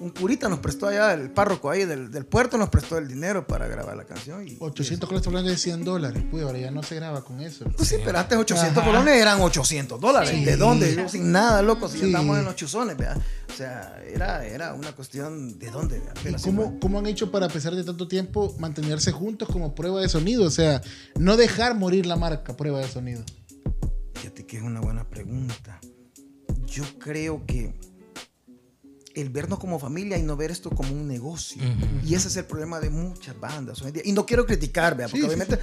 S6: Un curita nos prestó allá, el párroco ahí del, del puerto nos prestó el dinero para grabar la canción. Y,
S2: 800 colones hablando de 100 dólares. Pues ahora ya no se graba con eso.
S6: pues sí, pero antes 800
S2: Ajá.
S6: colones eran 800 dólares.
S2: Sí.
S6: ¿De dónde? Yo sin nada, loco, si
S2: Sí.
S6: estamos en los chuzones, ¿verdad? O sea, era, era una cuestión de dónde.
S2: ¿Y cómo, cómo han hecho para, a pesar de tanto tiempo, mantenerse juntos como prueba de sonido? O sea, no dejar morir la marca prueba de sonido.
S6: Fíjate que es una buena pregunta. Yo creo que el vernos como familia y no ver esto como un negocio. Y ese es el problema de muchas bandas hoy en día. Y no quiero criticar, ¿verdad? Porque
S2: Sí, sí,
S6: obviamente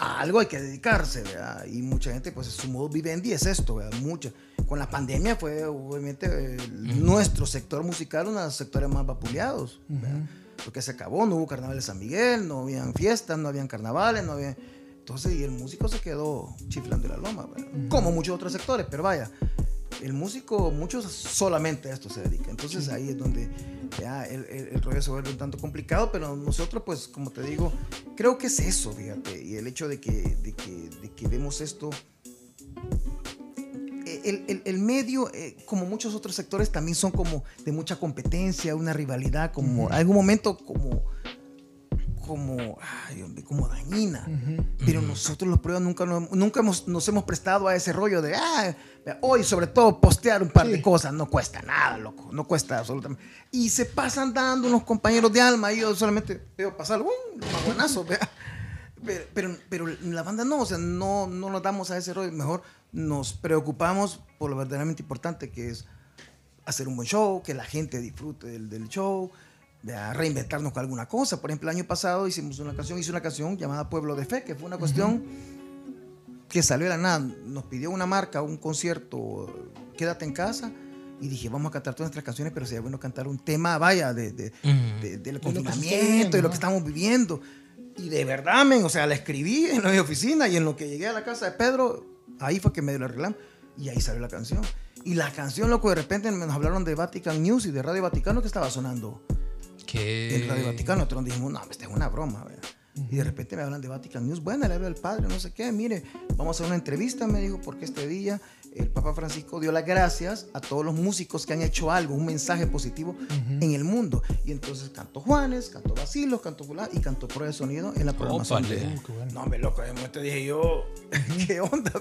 S6: a algo hay que dedicarse, ¿verdad? Y mucha gente, pues su modo vivendi es esto, ¿verdad? Mucha. Con la pandemia fue obviamente el- nuestro sector musical uno de los sectores más vapuleados, ¿verdad? Porque se acabó, no hubo carnaval de San Miguel, no habían fiestas, no habían carnavales, no había... Entonces, y el músico se quedó chiflando la loma, ¿verdad? como muchos otros sectores, pero vaya, el músico, muchos solamente a esto se dedica. Entonces ahí es donde ya el, el- el rollo se vuelve un tanto complicado, pero nosotros, pues, como te digo, creo que es eso, fíjate, y el hecho de que, de que, de que vemos esto. eh, El, el- el medio, eh, como muchos otros sectores, también son como de mucha competencia, una rivalidad, como algún momento como como, ay, hombre, como dañina. Pero nosotros los pruebas nunca, nos- nunca hemos, nos hemos prestado a ese rollo de, ah, hoy sobre todo postear un par de cosas no cuesta nada, loco, no cuesta absolutamente. Y se pasan dando unos compañeros de alma y yo solamente veo pasar, uy, los maguanazos, vea. Pero, pero, pero la banda no, o sea, no, no nos damos a ese rollo, mejor nos preocupamos por lo verdaderamente importante que es hacer un buen show, que la gente disfrute del, del show, de reinventarnos con alguna cosa. Por ejemplo, el año pasado hicimos una canción, hice una canción llamada Pueblo de Fe, que fue una cuestión que salió de la nada. Nos pidió una marca, un concierto, quédate en casa. Y dije, vamos a cantar todas nuestras canciones, pero sería bueno cantar un tema, vaya, de, de-
S1: Ujú.
S6: de- del confinamiento y lo que estamos viviendo. Y de verdad, men, o sea, la escribí en mi oficina y en lo que llegué a la casa de Pedro, ahí fue que me dio la reclamo. Y ahí salió la canción. Y la canción, loco, de repente nos hablaron de Vatican News y de Radio Vaticano que estaba sonando
S1: ¿Qué?
S6: en Radio Vaticano. Nosotros dijimos, no, esta es una broma. ¿verdad? Y de repente me hablan de Vatican News. Bueno, le hablo al padre, no sé qué. Mire, vamos a hacer una entrevista, me dijo, porque este día el Papa Francisco dio las gracias a todos los músicos que han hecho algo, un mensaje positivo en el mundo. Y entonces cantó Juanes, cantó Basilos, cantó Fulá y cantó Prueba de Sonido en la programación. De-
S1: Uh,
S2: bueno.
S6: No, me loco, de momento dije yo, ¿qué onda?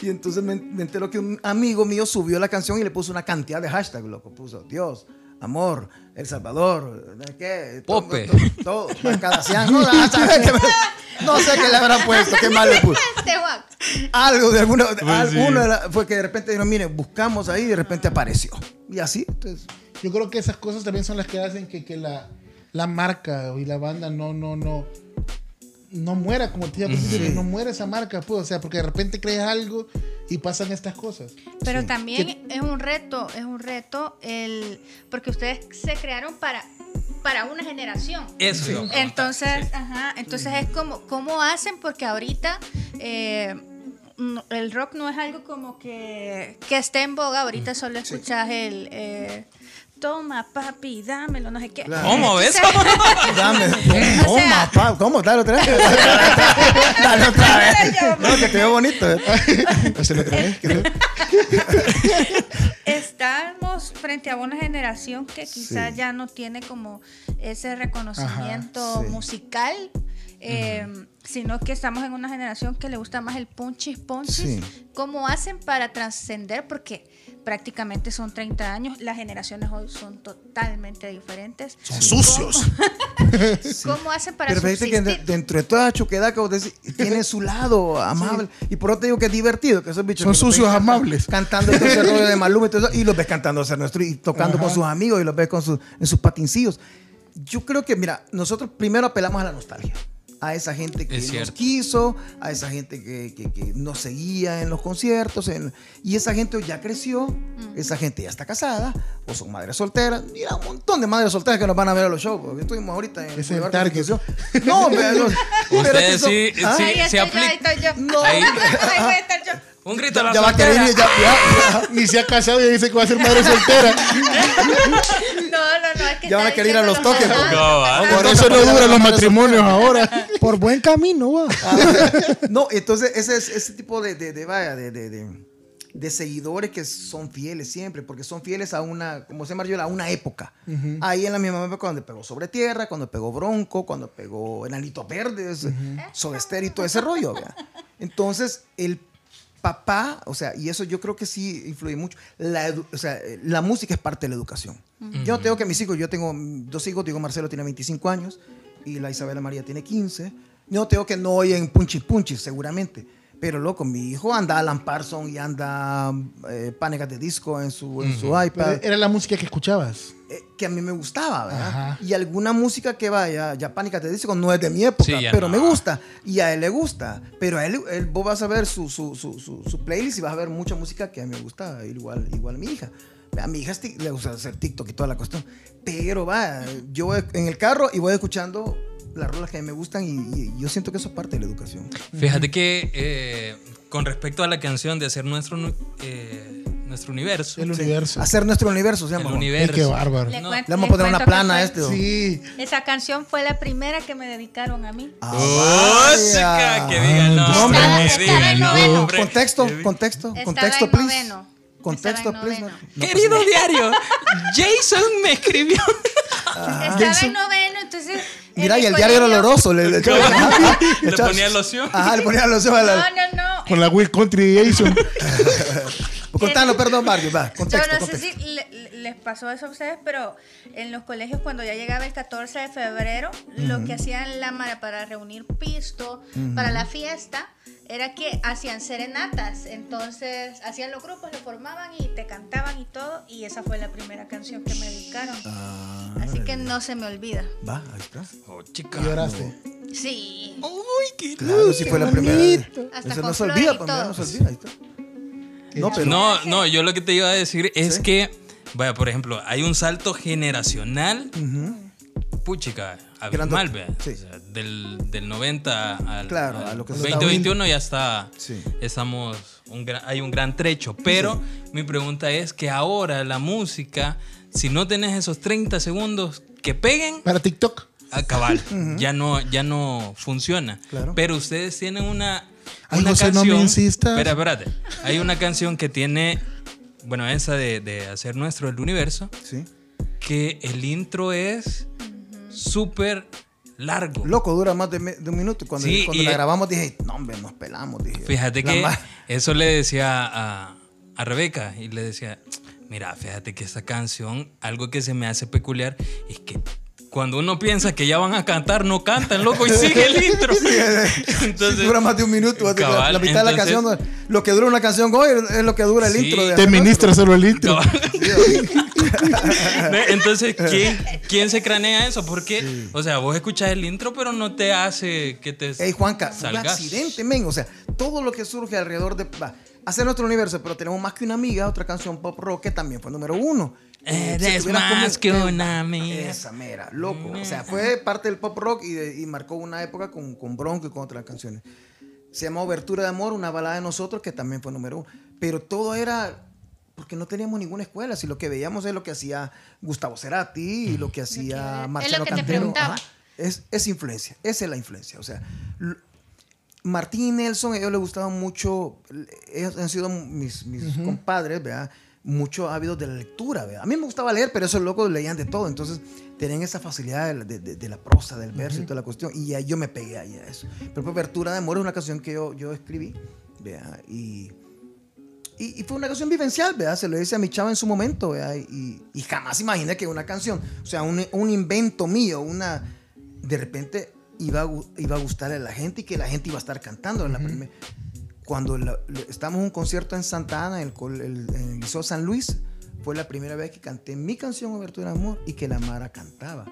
S6: Y entonces me, me entero que un amigo mío subió la canción y le puso una cantidad de hashtag, loco. Puso Dios, amor, El Salvador, ¿de ¿qué?
S1: Pope.
S6: Todo, todo, Bacadacián. no, ah, no sé qué le habrán puesto, qué mal le puso.
S3: Este.
S6: Algo de alguna,
S1: Pues
S6: alguno
S1: sí.
S6: la- fue que de repente dijeron, mire, buscamos ahí y de repente apareció. Y así, entonces,
S2: Yo creo que esas cosas también son las que hacen que, que la, la marca y la banda no, no, no, no muera, como te que no muera esa marca, pues, o sea, porque de repente crees algo y pasan estas cosas.
S3: Pero también es un reto, es un reto el porque ustedes se crearon para para una generación.
S1: Eso que
S3: Entonces,
S1: sí.
S3: ajá, entonces es como cómo hacen porque ahorita eh, no- el rock no es algo como que, que esté en boga. Ahorita solo escuchas el eh, toma papi, dámelo, no sé qué.
S6: Claro.
S1: ¿Cómo ves?
S6: dame.
S3: O
S6: ¿Cómo,
S3: sea-
S6: papá? ¿Cómo? Dale otra vez. Dale otra vez. No, que te veo bonito. ¿eh?
S2: Hacerlo otra vez.
S3: Estamos frente a una generación que quizás
S6: Sí.
S3: ya no tiene como ese reconocimiento
S6: Ajá, sí.
S3: musical, eh, sino que estamos en una generación que le gusta más el punchis punchis.
S6: Sí.
S3: ¿Cómo hacen para trascender? Porque prácticamente son 30 años, las generaciones hoy son totalmente diferentes.
S2: Son sucios.
S3: ¿Cómo hacen para
S6: Pero fíjate que
S3: subsistir?
S6: de- dentro de toda la choquedad que vos decís, tiene su lado amable. Y por otro te digo que es divertido, que esos bichos
S2: Son
S6: que
S2: sucios amables.
S6: Cantando todo ese rollo de Maluma y todo eso, y los ves cantando hacer nuestro y tocando con sus amigos y los ves con sus, en sus patincillos. Yo creo que, mira, nosotros primero apelamos a la nostalgia. A esa gente que
S1: Es
S6: nos
S1: cierto.
S6: quiso, a esa gente que, que- que nos seguía en los conciertos. en- y esa gente ya creció, esa gente ya está casada, o son madres solteras. Mira, un montón de madres solteras que nos van a ver a los shows. Porque estuvimos ahorita en
S2: Ese el target.
S6: No, pero, pero
S1: Ustedes
S6: que son-
S1: sí-
S6: ¿Ah?
S1: sí.
S3: Ahí
S1: se
S3: ahí.
S6: No.
S3: ahí voy a estar yo.
S1: Un grito a la
S6: Ya va a querer ya, ya-
S2: Ni se ha casado y dice que va a ser madre soltera.
S3: No, no, no, es que
S6: Ya van a querer ir a los toques,
S1: No,
S3: pasadas.
S2: Por eso no duran los matrimonios ahora.
S4: Por buen camino, va.
S6: No, entonces ese, es- ese tipo de, de, de, vaya, de, de, de- de seguidores que son fieles siempre, porque son fieles a una, como se llama yo, a una época. Ahí en la misma época cuando pegó Sobre Tierra, cuando pegó Bronco, cuando pegó Enanitos Verdes, Soda Stereo y todo ese rollo. ¿vea? Entonces, el papá, o sea, y eso yo creo que sí influye mucho, la, o sea, la música es parte de la educación. Yo no tengo que mis hijos, yo tengo dos hijos, digo Marcelo tiene 25 años y la Isabela María tiene 15. Yo no tengo que no oyen punchis punchis, seguramente. Pero loco, mi hijo anda Alan Parsons y anda eh, Pánicas de Disco en su, en su
S2: Pero
S6: iPad
S2: era la música que escuchabas.
S6: eh, que a mí me gustaba, ¿verdad?
S2: Ajá.
S6: Y alguna música que vaya, ya Pánica te dice, no es de mi época,
S1: Sí,
S6: pero
S1: no.
S6: me gusta. Y a él le gusta. Pero a él, él- vos vas a ver su, su, su, su, su playlist y vas a ver mucha música que a mí me gusta, igual, igual a mi hija. A mi hija le gusta hacer TikTok y toda la cuestión. Pero va, yo voy en el carro y voy escuchando las rolas que a mí me gustan y, y yo siento que eso es parte de la educación.
S1: Fíjate que eh, con respecto a la canción de hacer nuestro, nu- eh, nuestro universo.
S2: El universo.
S6: Hacer nuestro universo, se
S1: El
S6: llama.
S2: Ay,
S1: universo.
S2: qué bárbaro.
S3: Le
S1: No.
S3: cuento-
S6: Le vamos a poner una plana a este.
S2: Sí.
S3: Esa canción fue la primera que me dedicaron a mí.
S6: Ah,
S1: ¡Oh, chica! Que diga el nombre.
S6: Nombre.
S3: Estaba
S1: diga
S3: en
S1: el
S3: noveno.
S6: Contexto, contexto,
S3: Estaba
S6: contexto,
S3: en
S6: please.
S3: noveno.
S6: Contexto,
S3: Estaba
S6: please. No, pues,
S1: Querido diario, Jason me escribió.
S6: Ah.
S3: Estaba en noveno, entonces
S6: Mira, y
S3: el
S6: diario era oloroso. Le, le
S1: ponía loción.
S6: Ajá, le ponía loción a
S3: No,
S6: la.
S3: no, no.
S2: Con la Will Country Jason.
S6: Contanos, perdón, Mario, va,
S3: Yo
S6: contexto,
S3: no
S6: contexto.
S3: sé si le- le- les pasó eso a ustedes, pero en los colegios cuando ya llegaba el 14 de febrero, lo que hacían la Mara para reunir pisto para la fiesta era que hacían serenatas. Entonces hacían los grupos, lo formaban y te cantaban y todo. Y esa fue la primera canción que me dedicaron.
S6: Ah,
S3: Así que no se me olvida.
S6: Va, ahí está.
S1: Oh, chica.
S2: Y lloraste.
S3: Sí.
S6: Claro, sí fue la primera.
S3: Hasta
S6: Eso
S3: con
S6: no se olvida, pues, mira, no se olvida, ahí está. No, pero.
S1: No, no, yo lo que te iba a decir es
S6: Sí.
S1: que, vaya, por ejemplo, hay un salto generacional. Puchica, abismal,
S6: Grandote,
S1: vea.
S6: sí.
S1: O sea, del, del 90 al,
S6: Claro,
S1: al
S6: a lo que se
S1: 2021 ya está.
S6: Sí.
S1: Estamos. un gran- hay un gran trecho. Pero mi pregunta es que ahora la música, si no tenés esos 30 segundos que peguen,
S2: Para TikTok.
S1: a cabal, ya no, ya no funciona.
S6: Claro.
S1: Pero ustedes tienen una,
S2: Ay,
S1: una
S2: José, no
S1: canción.
S2: me insistas.
S1: Espera, espérate. Hay una canción que tiene, bueno, esa de, de hacer nuestro el universo,
S6: Sí.
S1: que el intro es súper largo.
S6: Loco, dura más de, de un minuto. Cuando,
S1: Sí,
S6: cuando la grabamos dije, no, hombre, nos pelamos. Dije,
S1: Fíjate que
S6: ma-
S1: eso le decía a, a Rebeca y le decía, mira, fíjate que esta canción, algo que se me hace peculiar es que cuando uno piensa que ya van a cantar, no cantan, loco, y sigue el intro. Entonces,
S6: dura más de un minuto. la-
S1: cabal,
S6: la mitad de la canción, lo que dura una canción hoy es lo que dura el
S1: Sí.
S6: intro. De
S2: Te ministra solo el intro.
S1: Entonces, ¿quién, ¿quién se cranea eso? Porque, o sea, vos escuchás el intro, pero no te hace que te
S6: Ey, Juanca, fue un
S1: salgas.
S6: accidente, men. O sea, todo lo que surge alrededor de. Va, hacer nuestro universo, pero tenemos más que una amiga, otra canción pop rock que también fue número uno. Eh, si
S1: Eres
S6: tuvieras
S1: más que
S6: eh,
S1: una amiga.
S6: Esa mera, loco. O sea, fue parte del pop rock y, de- y marcó una época con, con Bronco y con otras canciones. Se llama Obertura de Amor, una balada de nosotros que también fue número uno. Pero todo era porque no teníamos ninguna escuela. Si lo que veíamos es lo que hacía Gustavo Cerati y lo que hacía
S3: es lo
S6: Marcelo
S3: que te
S6: Cantero.
S3: preguntaba.
S6: Ajá. Es, es influencia, esa es la influencia. O sea, Martín y Nelson, a ellos les gustaban mucho, ellos han sido mis, mis compadres, ¿verdad? Mucho ávidos de la lectura, ¿verdad? A mí me gustaba leer, pero esos locos leían de todo, entonces tenían esa facilidad de, la- de- de- la prosa, del verso y toda la cuestión, y ya yo me pegué ahí a eso. Pero Apertura de Amor es una canción que yo, yo escribí, ¿verdad? Y, y, y fue una canción vivencial, ¿verdad? Se lo hice a mi chava en su momento, ¿verdad? Y, y jamás imaginé que una canción, o sea, un, un invento mío, una... De repente iba a, iba a gustarle a la gente y que la gente iba a estar cantando. en la cuando la- estábamos en un concierto en Santa Ana, en el, col- el- en el Liceo San Luis, fue la primera vez que canté mi canción Obertura de Amor y que la Mara cantaba.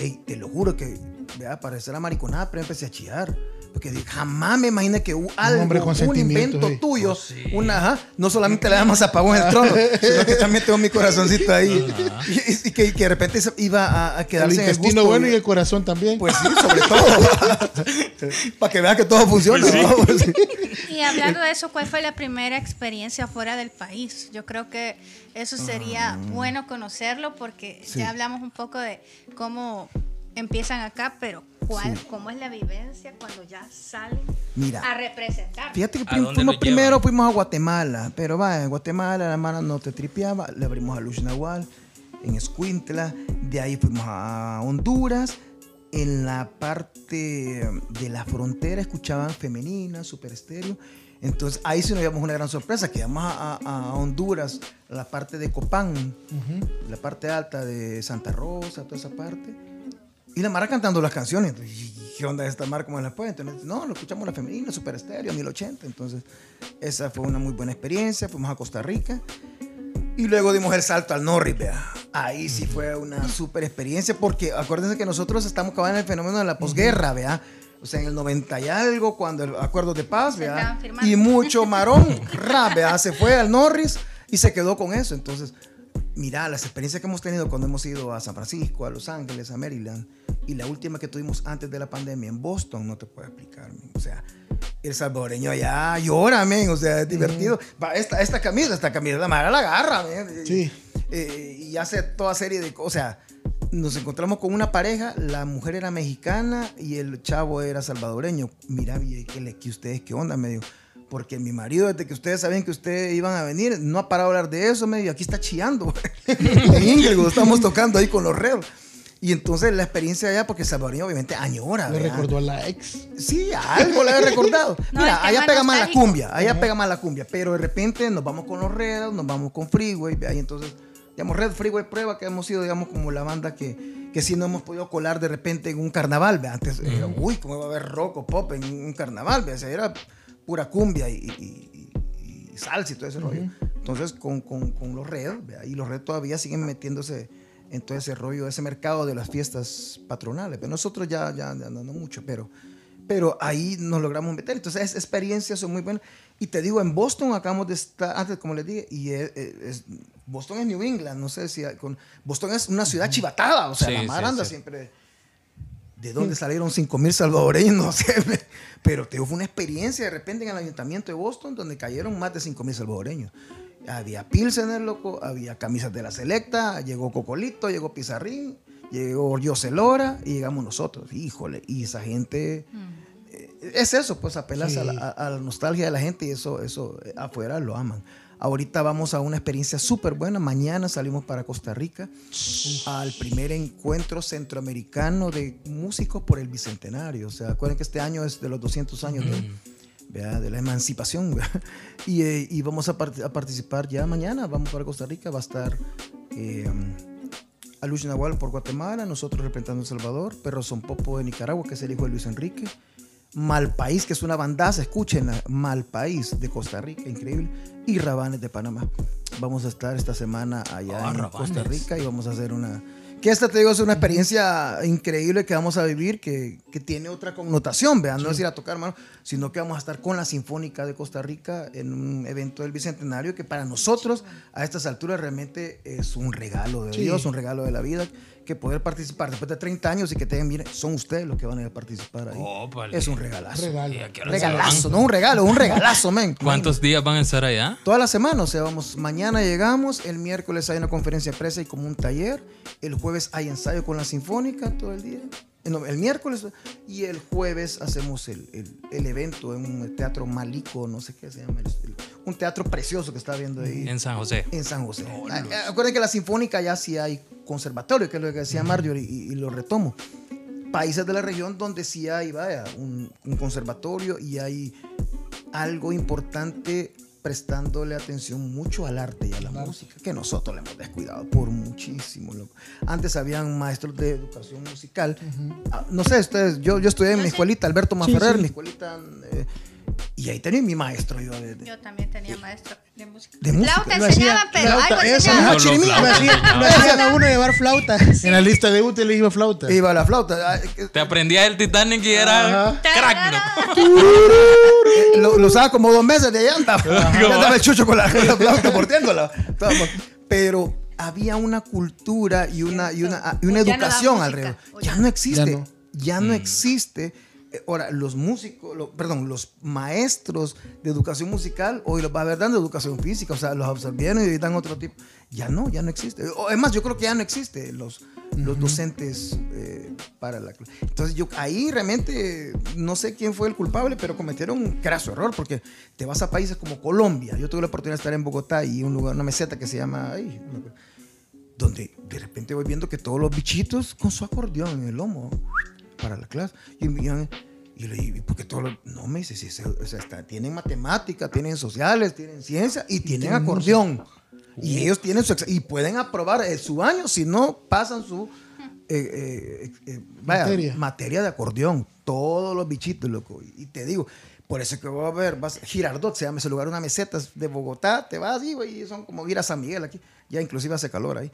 S6: Ey, te lo juro que, vea, parecer la mariconada, pero empecé a chillar. Porque jamás me imaginé que un, algo,
S2: hombre con
S6: un invento
S2: sí.
S6: tuyo,
S1: Oh, sí.
S6: una, ajá, no solamente le damos apagón en el trono, sino que también tengo mi corazoncito ahí. Y, y que, que de repente iba a, a
S2: El
S6: quedarse en el
S2: intestino
S6: gusto.
S2: bueno y el corazón también.
S6: Pues sí, sobre todo. Para que vean que todo funciona.
S1: Pues sí.
S6: ¿no?
S3: Y hablando de eso, ¿cuál fue la primera experiencia fuera del país? Yo creo que eso sería bueno conocerlo porque.
S6: Sí.
S3: ya hablamos un poco de cómo empiezan acá, pero ¿cuál,
S6: Sí.
S3: ¿cómo es la vivencia cuando ya salen
S6: Mira.
S3: a representar?
S6: Fíjate que
S1: ¿A
S6: prim-
S1: dónde
S6: fuimos primero, fuimos a Guatemala, pero va, en Guatemala la hermana no te tripeaba, le abrimos a Luz Nahual, en Escuintla, de ahí fuimos a Honduras, en la parte de la frontera escuchaban femenina, super estéreo, entonces ahí sí nos llevamos una gran sorpresa, que vamos a, Honduras, a la parte de Copán, la parte alta de Santa Rosa, toda esa parte, y la Mara cantando las canciones. Entonces, ¿y ¿Qué onda esta Mara? ¿Cómo la puede? Entonces, no, lo escuchamos la femenina, super estéreo, 1080. Entonces, esa fue una muy buena experiencia. Fuimos a Costa Rica. Y luego dimos el salto al Norris, vea. Ahí sí fue una super experiencia porque acuérdense que nosotros estamos acabando en el fenómeno de la posguerra, vea. O sea, en el 90 y algo, cuando el acuerdo de paz, vea. Y mucho marón, rap, vea. Se fue al Norris y se quedó con eso. Entonces, mira, las experiencias que hemos tenido cuando hemos ido a San Francisco, a Los Ángeles, a Maryland, y la última que tuvimos antes de la pandemia en Boston, no te puedo explicar. O sea, el salvadoreño allá llora, men. O sea, es divertido. Va, esta, esta camisa, esta camisa, la madre la agarra, men.
S2: Sí.
S6: Eh, y hace toda serie de cosas. O sea, nos encontramos con una pareja, la mujer era mexicana y el chavo era salvadoreño. Mira, bien, ¿qué, le- qué ustedes qué onda? Me dijo. Porque mi marido, desde que ustedes sabían que ustedes iban a venir, no ha parado de hablar de eso, me dijo, aquí está chillando. en Inglewood estamos tocando ahí con los reos. Y entonces la experiencia allá, porque salvadoreño obviamente añora.
S2: Le
S6: ¿verdad?
S2: recordó a la ex.
S6: Sí, algo le había recordado.
S3: No,
S6: Mira, allá pega más la cumbia, allá pega más la cumbia, pero de repente nos vamos con los Red, nos vamos con Freeway, y entonces, digamos, Red Freeway prueba que hemos sido, digamos, como la banda que, que sí no hemos podido colar de repente en un carnaval, ¿vea? Antes era, uy, ¿cómo va a haber rock o pop en un carnaval? ¿vea? O sea, era pura cumbia y, y- y- y salsa y todo ese rollo. Entonces, con, con- con los Red, ¿vea? y los Red todavía siguen metiéndose en todo ese rollo, ese mercado de las fiestas patronales. Pero nosotros ya, ya, ya no, no mucho, pero, pero ahí nos logramos meter. Entonces, es, experiencias son muy buenas. Y te digo, en Boston acabamos de estar, antes, como les dije, y es, es- Boston es New England, no sé si con, Boston es una ciudad chivatada, o sea,
S1: Sí,
S6: la
S1: sí,
S6: mar anda
S1: sí.
S6: siempre. ¿De dónde salieron 5 mil salvadoreños? No sé. Pero te fue una experiencia de repente en el ayuntamiento de Boston donde cayeron más de 5 mil salvadoreños. Había Pilsener, loco, había camisas de la selecta, llegó Cocolito, llegó Pizarrín, llegó Yoselora y llegamos nosotros. Híjole, y esa gente. eh, es eso, pues apelas a, la, a- a la nostalgia de la gente y eso, eso eh, afuera lo aman. Ahorita vamos a una experiencia súper buena. Mañana salimos para Costa Rica al primer encuentro centroamericano de músicos por el bicentenario. O sea, acuerden que este año es de los 200 años de, ¿verdad? de la emancipación. Y, eh, y vamos a, part- a participar ya mañana. Vamos para Costa Rica. Va a estar eh, Alush Nahual por Guatemala, nosotros representando El Salvador, Perro Son Popo de Nicaragua, que es el hijo de Luis Enrique. Malpaís, que es una bandaza, escúchenla, Malpaís de Costa Rica, increíble, y Rabanes de Panamá. Vamos a estar esta semana allá
S1: Ah,
S6: en
S1: Rabanes.
S6: Costa Rica y vamos a hacer una... Que esta, te digo, es una experiencia increíble que vamos a vivir, que, que tiene otra connotación, vean, no es ir a tocar, hermano, sino que vamos a estar con la Sinfónica de Costa Rica en un evento del Bicentenario que para nosotros, a estas alturas, realmente es un regalo de
S2: Sí.
S6: Dios, un regalo de la vida, que poder participar después de 30 años y que te digan, miren, son ustedes los que van a ir a participar ahí.
S1: Ópale.
S6: Es un regalazo.
S2: Regalo.
S1: ¿Y a qué hora se
S6: Regalazo, no un regalo, un regalazo, men.
S1: ¿Cuántos días van a estar allá?
S6: Toda la semana, o sea, vamos, mañana llegamos, el miércoles hay una conferencia de prensa y como un taller, el jueves hay ensayo con la sinfónica todo el día, Eh, no, el miércoles y el jueves hacemos el, el- el evento en un teatro malico, no sé qué se llama, el- el- un teatro precioso que está viendo ahí
S1: En San José.
S6: en San José. Ah, eh, Acuérdense que la sinfónica ya sí hay conservatorio, que es lo que decía Marjorie, y, y lo retomo. Países de la región donde sí hay, vaya, un, un conservatorio y hay algo importante prestándole atención mucho al arte y a la música, que nosotros le hemos descuidado por muchísimo. loco. Antes habían maestros de educación musical. Ah, no sé, ustedes, yo, yo estudié en mi escuelita, Alberto Maferrer, mi escuelita, eh, y ahí tenía mi maestro yo de, de-
S3: Yo también tenía maestro de música.
S6: De música.
S3: Flauta enseñaban, pero
S2: flauta,
S3: algo
S2: eso,
S3: enseñaban.
S1: Flauta.
S4: Lo hacían, a uno llevar flauta.
S2: En la lista de útiles iba flauta.
S6: Iba la flauta. Ah, que-
S1: Te aprendías el Titanic y era
S2: Ajá.
S1: crack, loco.
S6: lo, lo usaba como dos meses de llanta. Ya andaba el chucho con la, con la flauta. Estábamos- Pero había una cultura y una, y una, y una
S3: no
S6: educación alrededor. Ya no existe.
S2: Ya no.
S6: Ya no existe. Ahora, los músicos, perdón, los maestros de educación musical, hoy los va a haber dando educación física, o sea, los absorbieron y dan otro tipo. Ya no, ya no existe. O, es más, yo creo que ya no existe los, los docentes eh, para la clase. Entonces, yo ahí realmente no sé quién fue el culpable, pero cometieron un graso error, porque te vas a países como Colombia. Yo tuve la oportunidad de estar en Bogotá y un lugar, una meseta que se llama. ay, no me acuerdo, donde de repente voy viendo que todos los bichitos con su acordeón en el lomo para la clase. Y, me y le digo, ¿y por qué? No, me dice, sí, se- o sea, está- tienen matemática, tienen sociales, tienen ciencia y tienen acordeón. Y ellos tienen su. Y pueden aprobar eh, su año si no pasan su. eh, eh, eh, vaya,
S2: Materia.
S6: materia de acordeón. Todos los bichitos, loco. Y, te digo. Por eso es que voy a ver, vas, Girardot se llama ese lugar, una meseta es de Bogotá, te vas y, y son como ir a San Miguel aquí, ya inclusive hace calor ahí.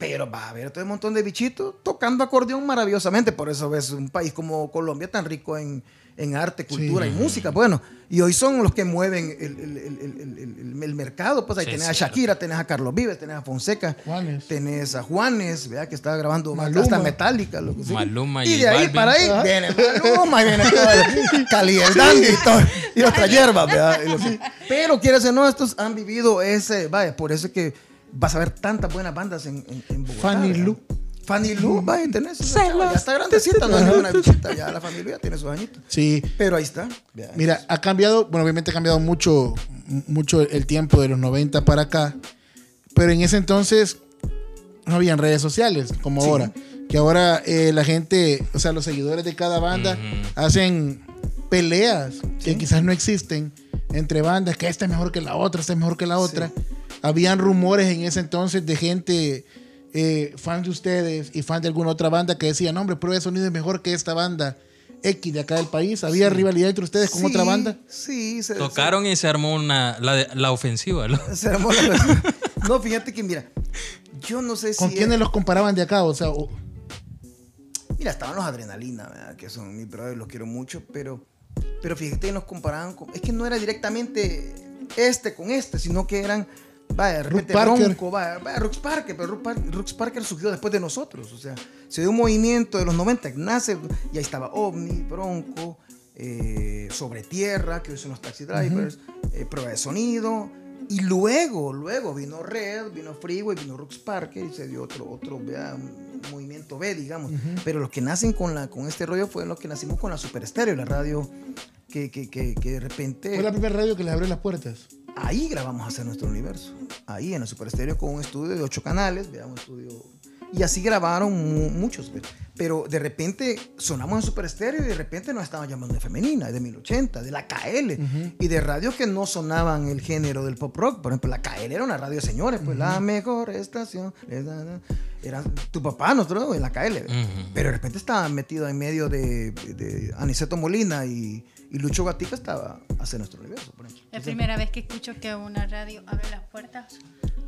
S6: Pero va a haber todo un montón de bichitos tocando acordeón maravillosamente. Por eso ves un país como Colombia tan rico en, en arte, cultura y música. Bueno, y hoy son los que mueven el, el- el- el- el- el- el mercado. Pues ahí
S1: Sí,
S6: tenés a. Shakira, tenés a Carlos Vives, tenés a Fonseca,
S2: Juanes.
S6: tenés a Juanes, ¿verdad? que está grabando
S2: Maluma.
S6: hasta Metallica. Lo que sea.
S1: Maluma
S6: y
S1: y
S6: de ahí
S1: Balvin.
S6: para ahí
S2: Ajá.
S6: viene Maluma, y viene todo el Cali el Dandy y, todo, y otra hierba. ¿verdad? Pero quieres o no, estos han vivido ese, vaya, por eso es que vas a ver tantas buenas bandas en, en, en Bogotá.
S2: Fanny
S6: ¿verdad?
S2: Lu.
S6: Fanny Lu, vaya, tenés esa chava, ya está grandecita, no es ninguna bichita, ya la familia ya tiene sus añitos.
S2: Sí.
S6: Pero ahí está.
S2: Mira, ha cambiado, bueno, obviamente ha cambiado mucho, mucho el tiempo de los 90 para acá, pero en ese entonces no habían redes sociales como
S6: Sí.
S2: ahora. que ahora eh, la gente, o sea, los seguidores de cada banda hacen peleas que quizás no existen entre bandas, que esta es mejor que la otra, esta es mejor que la otra. Habían rumores en ese entonces de gente, eh, fan de ustedes y fan de alguna otra banda que decían, hombre, prueba de sonido es mejor que esta banda X de acá del país. Había rivalidad entre ustedes con
S6: Sí,
S2: otra banda.
S6: Sí, se,
S1: Tocaron y se armó una, la, la ofensiva. ¿no?
S6: se- armó la- No, fíjate que mira, yo no sé si.
S2: ¿Con quiénes los comparaban de acá? O sea, o-
S6: Mira, estaban los Adrenalina, ¿verdad? que son mis brothers, los quiero mucho, pero, pero fíjate que nos comparaban con. Es que no era directamente este con este, sino que eran. Vaya, de repente
S2: Parker.
S6: Bronco, vaya, vaya, Rux Parker, pero Rux Parker, Parker surgió después de nosotros, o sea, se dio un movimiento de los 90, que nace, y ahí estaba OVNI, Bronco, eh, Sobre Tierra, que hoy son los Taxi Drivers, eh, Prueba de Sonido, y luego, luego vino Red, vino Freeway, vino Rux Parker, y se dio otro, otro vea, un movimiento B, digamos, pero los que nacen con, la, con este rollo fueron los que nacimos con la Super Estéreo, la radio que, que, que, que de repente...
S2: fue la primera radio que les abrió las puertas.
S6: Ahí grabamos hacer nuestro universo. Ahí en el Super Estéreo con un estudio de ocho canales, veamos un estudio. Y así grabaron mu- muchos. pues. Pero de repente sonamos en Super Estéreo y de repente nos estaban llamando de femenina, de 1080, de la KL. Y de radios que no sonaban el género del pop rock. Por ejemplo, la KL era una radio de señores, pues la mejor estación. Era tu papá, nosotros en la KL.
S1: Ujú.
S6: Pero de repente estaba metido en medio de, de Aniceto Molina y, y Lucho Gatica estaba a hacer nuestro universo. Por ejemplo.
S3: Es primera vez que escucho que una radio abre las puertas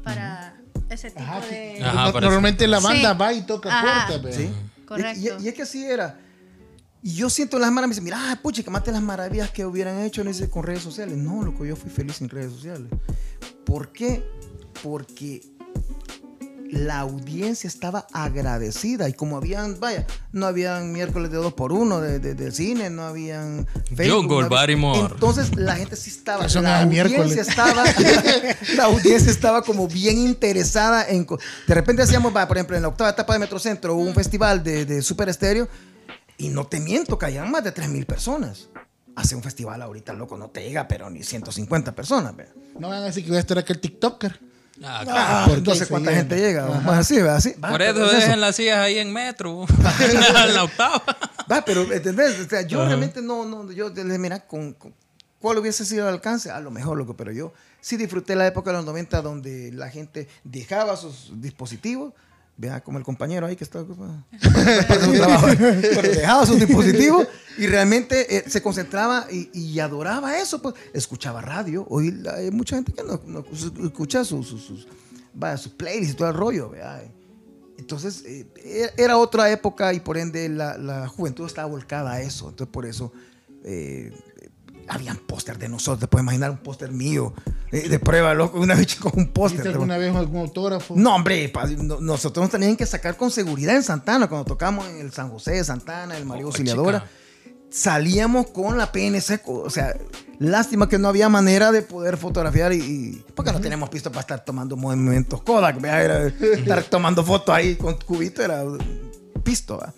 S3: para ese tipo
S2: Ajá,
S3: de...
S1: Ajá,
S2: No-
S1: parece.
S2: Normalmente la banda
S3: Sí.
S2: va y toca
S3: Ajá.
S2: puertas. pues.
S6: Sí.
S3: Correcto.
S6: Y, y- y es que así era. Y yo siento las manos, me dicen, mira, ah, pucha, que mate las maravillas que hubieran hecho dice, con redes sociales. No, loco, yo fui feliz sin redes sociales. ¿Por qué? Porque la audiencia estaba agradecida y como habían, vaya, no habían miércoles de dos por uno de, de- de cine, no habían Facebook,
S1: Jungle,
S6: no había-
S1: Barrymore.
S6: Entonces la gente sí estaba,
S2: Eso
S6: la audiencia estaba, la audiencia estaba como bien interesada en, de repente hacíamos, va, por ejemplo, en la octava etapa de Metrocentro hubo un festival de, de Super Estéreo y no te miento, caían más de 3.000 personas. Hace un festival ahorita, loco, no te llega, pero ni 150 personas. vea.
S2: No van a decir que voy a estar aquel TikToker.
S1: Ah,
S6: Ah,
S2: porque
S6: no sé cuánta
S2: llena.
S6: gente llega. Va así, va así.
S1: Por eso
S6: es eso.
S1: dejen las sillas ahí en metro. en la octava.
S6: Va, pero ¿entendés? O sea, yo realmente no, no, yo mira, con, con- ¿cuál hubiese sido el alcance? A lo mejor, loco, pero yo sí disfruté la época de los 90 donde la gente dejaba sus dispositivos. Vea, como el compañero ahí que está ocupado. Pero dejaba sus dispositivos y realmente eh, se concentraba y, y adoraba eso. Pues escuchaba radio. Hoy hay mucha gente que no, no escucha sus, sus, sus, vaya, sus playlists y todo el rollo. Vea. Entonces, eh, era- era otra época y por ende la, la juventud estaba volcada a eso. Entonces, por eso eh, eh, habían póster de nosotros. Te puedes imaginar un póster mío eh, de prueba, loco. Una vez con un póster.
S2: ¿Viste alguna vez algún autógrafo?
S6: No, hombre, pa- no- nosotros nos tenían que sacar con seguridad en Santana cuando tocamos en el San José de Santana, el María
S1: Oh,
S6: Auxiliadora.
S1: chica.
S6: Salíamos con la PNC, o sea, lástima que no había manera de poder fotografiar y, y- porque no teníamos pisto para estar tomando movimientos Kodak, era estar tomando fotos ahí con cubito era pisto, ¿va?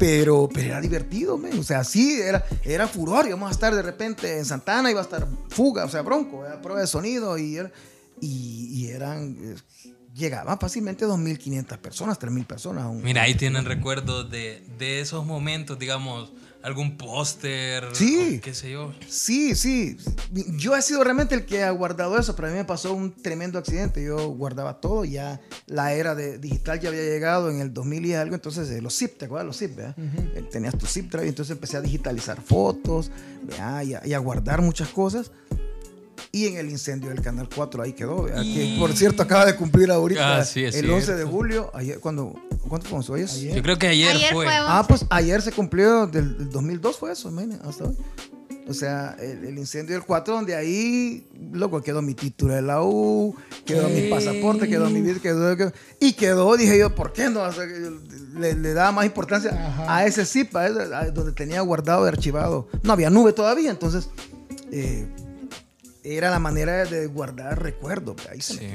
S6: Pero, pero era divertido, men. o sea, sí, era, era furor, íbamos a estar de repente en Santana, iba a estar fuga, o sea, bronco, ¿verdad? prueba de sonido y, era- y, y eran, eh, llegaban fácilmente 2.500 personas, 3.000 personas. a un-
S1: Mira, ahí tienen recuerdos de, de esos momentos, digamos, algún póster.
S6: Sí.
S1: qué sé yo.
S6: Sí, sí. Yo he sido realmente el que ha guardado eso, pero a mí me pasó un tremendo accidente. Yo guardaba todo, ya la era de digital ya había llegado en el 2000 y algo, entonces eh, los zip, ¿te acuerdas? Los zip, ¿verdad? Eh, Tenías tu zip drive, entonces empecé a digitalizar fotos, ¿verdad? Y, a, y a guardar muchas cosas. Y en el incendio del Canal 4 ahí quedó, por cierto acaba de cumplir ahorita
S1: Ah, sí, es
S6: el 11 de
S1: cierto.
S6: julio, ayer, cuando, ¿cuánto fue? ¿Hoy es?
S2: Ayer.
S1: Yo creo que ayer,
S3: Ayer
S1: fue.
S3: fue
S6: Ah, pues ayer se cumplió del, del 2002 fue eso, imagínate, hasta hoy. O sea, el, el incendio del 4, donde ahí, loco, quedó mi título de la U, quedó mi pasaporte, quedó mi vida, quedó, quedó- y quedó, dije yo, ¿por qué no? O sea, que yo le, le daba más importancia
S2: Ajá.
S6: a ese zip, a ese- a donde tenía guardado y archivado. No había nube todavía, entonces eh, era la manera de guardar recuerdos. Ahí se
S1: Sí.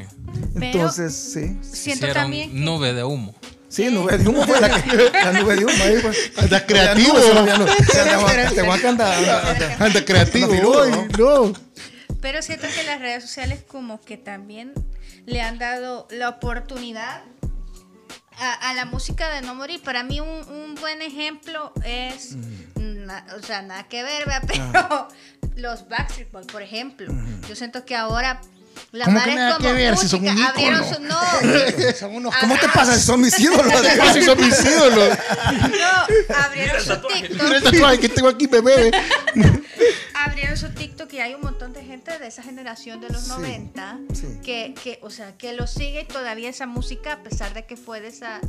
S3: Pero-
S6: Entonces, sí.
S3: Siento también que-
S1: nube de humo.
S6: Sí, nube de humo fue la, que, la nube de humo ahí, pues.
S2: Anda creativo.
S6: Te voy a cantar.
S2: Anda creativo.
S6: ¿no?
S2: no.
S3: Pero siento que las redes sociales como que también le han dado la oportunidad a, a la música de no morir. Para mí un, un buen ejemplo es, na- o sea, nada que ver, ¿verdad? pero los Backstreet Boys, por ejemplo. Yo siento que ahora la
S2: ¿Cómo que nada
S3: como
S2: que ver si son un
S3: abrieron
S2: ícono?
S3: su, no,
S2: Son unos
S6: ¿Cómo te pasa? Son mis ídolos.
S2: Así son mis ídolos.
S3: no, abrieron su
S2: Mira
S3: TikTok,
S2: el tatuaje que tengo aquí, bebé.
S3: su TikTok y hay un montón de gente de esa generación de los
S6: Sí,
S3: 90
S6: sí.
S3: que, que, o sea, que lo sigue todavía esa música, a pesar de que fue de esa,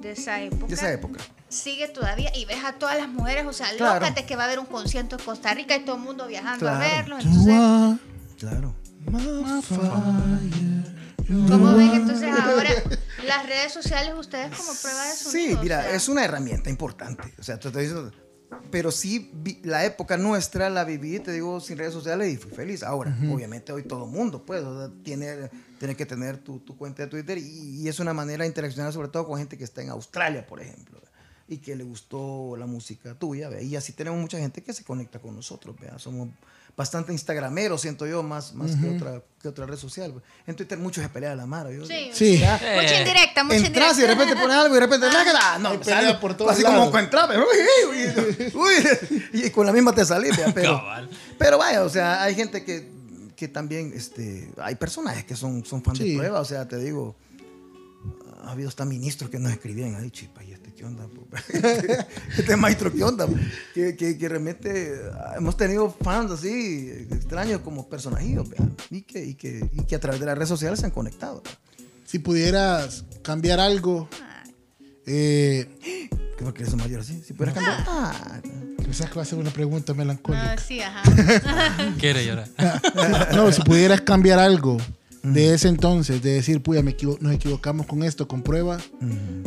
S3: de esa época.
S6: De esa época.
S3: sigue todavía y ves a todas las mujeres, o sea,
S6: Claro.
S3: locas de que va a haber un concierto en Costa Rica y todo el mundo viajando a
S6: Claro.
S3: verlo. Entonces,
S6: Claro.
S3: ¿cómo ves entonces ahora las redes sociales ustedes como prueba de sonido?
S6: Sí,
S3: O
S6: mira,
S3: sea,
S6: es una herramienta importante. O sea, te estoy diciendo, pero sí, vi- la época nuestra la viví, te digo, sin redes sociales y fui feliz. Ahora, obviamente hoy todo mundo, pues, o sea, tiene, tiene que tener tu, tu cuenta de Twitter y, y es una manera de interaccionar sobre todo con gente que está en Australia, por ejemplo, y que le gustó la música tuya, ¿ve? y así tenemos mucha gente que se conecta con nosotros, ¿vea? somos bastante instagrameros, siento yo, más, más que, otra, que otra red social. En Twitter mucho se pelea la mara. Yo,
S3: Sí,
S2: Sí.
S3: mucha indirecta, mucha
S6: Entras y de
S3: indirecta.
S6: repente pones algo y de repente ah, no,
S2: pelea
S6: algo,
S2: por todos
S6: así
S2: lados.
S6: como entra, pero uy, uy, uy, y con la misma te salís, pero, pero vaya, o sea, hay gente que, que también, este, hay personajes que son, son fans
S2: Sí.
S6: de prueba, o sea, te digo, ha habido hasta ministros que nos escribían, ay, chipa, ¿y qué onda? este maestro, ¿qué onda? Que, que, que realmente ah, hemos tenido fans así, extraños como personajillos, y que, y, que, y que a través de las redes sociales se han conectado.
S2: Si pudieras cambiar algo, eh,
S6: ¿Qué porque eres mayor así? Si pudieras cambiar. Ah,
S2: pensás que va a ser una pregunta melancólica.
S3: sí, ajá.
S1: Quiere llorar.
S2: No, si pudieras cambiar algo de ese entonces, de decir, puya, me equivo- nos equivocamos con esto, con prueba,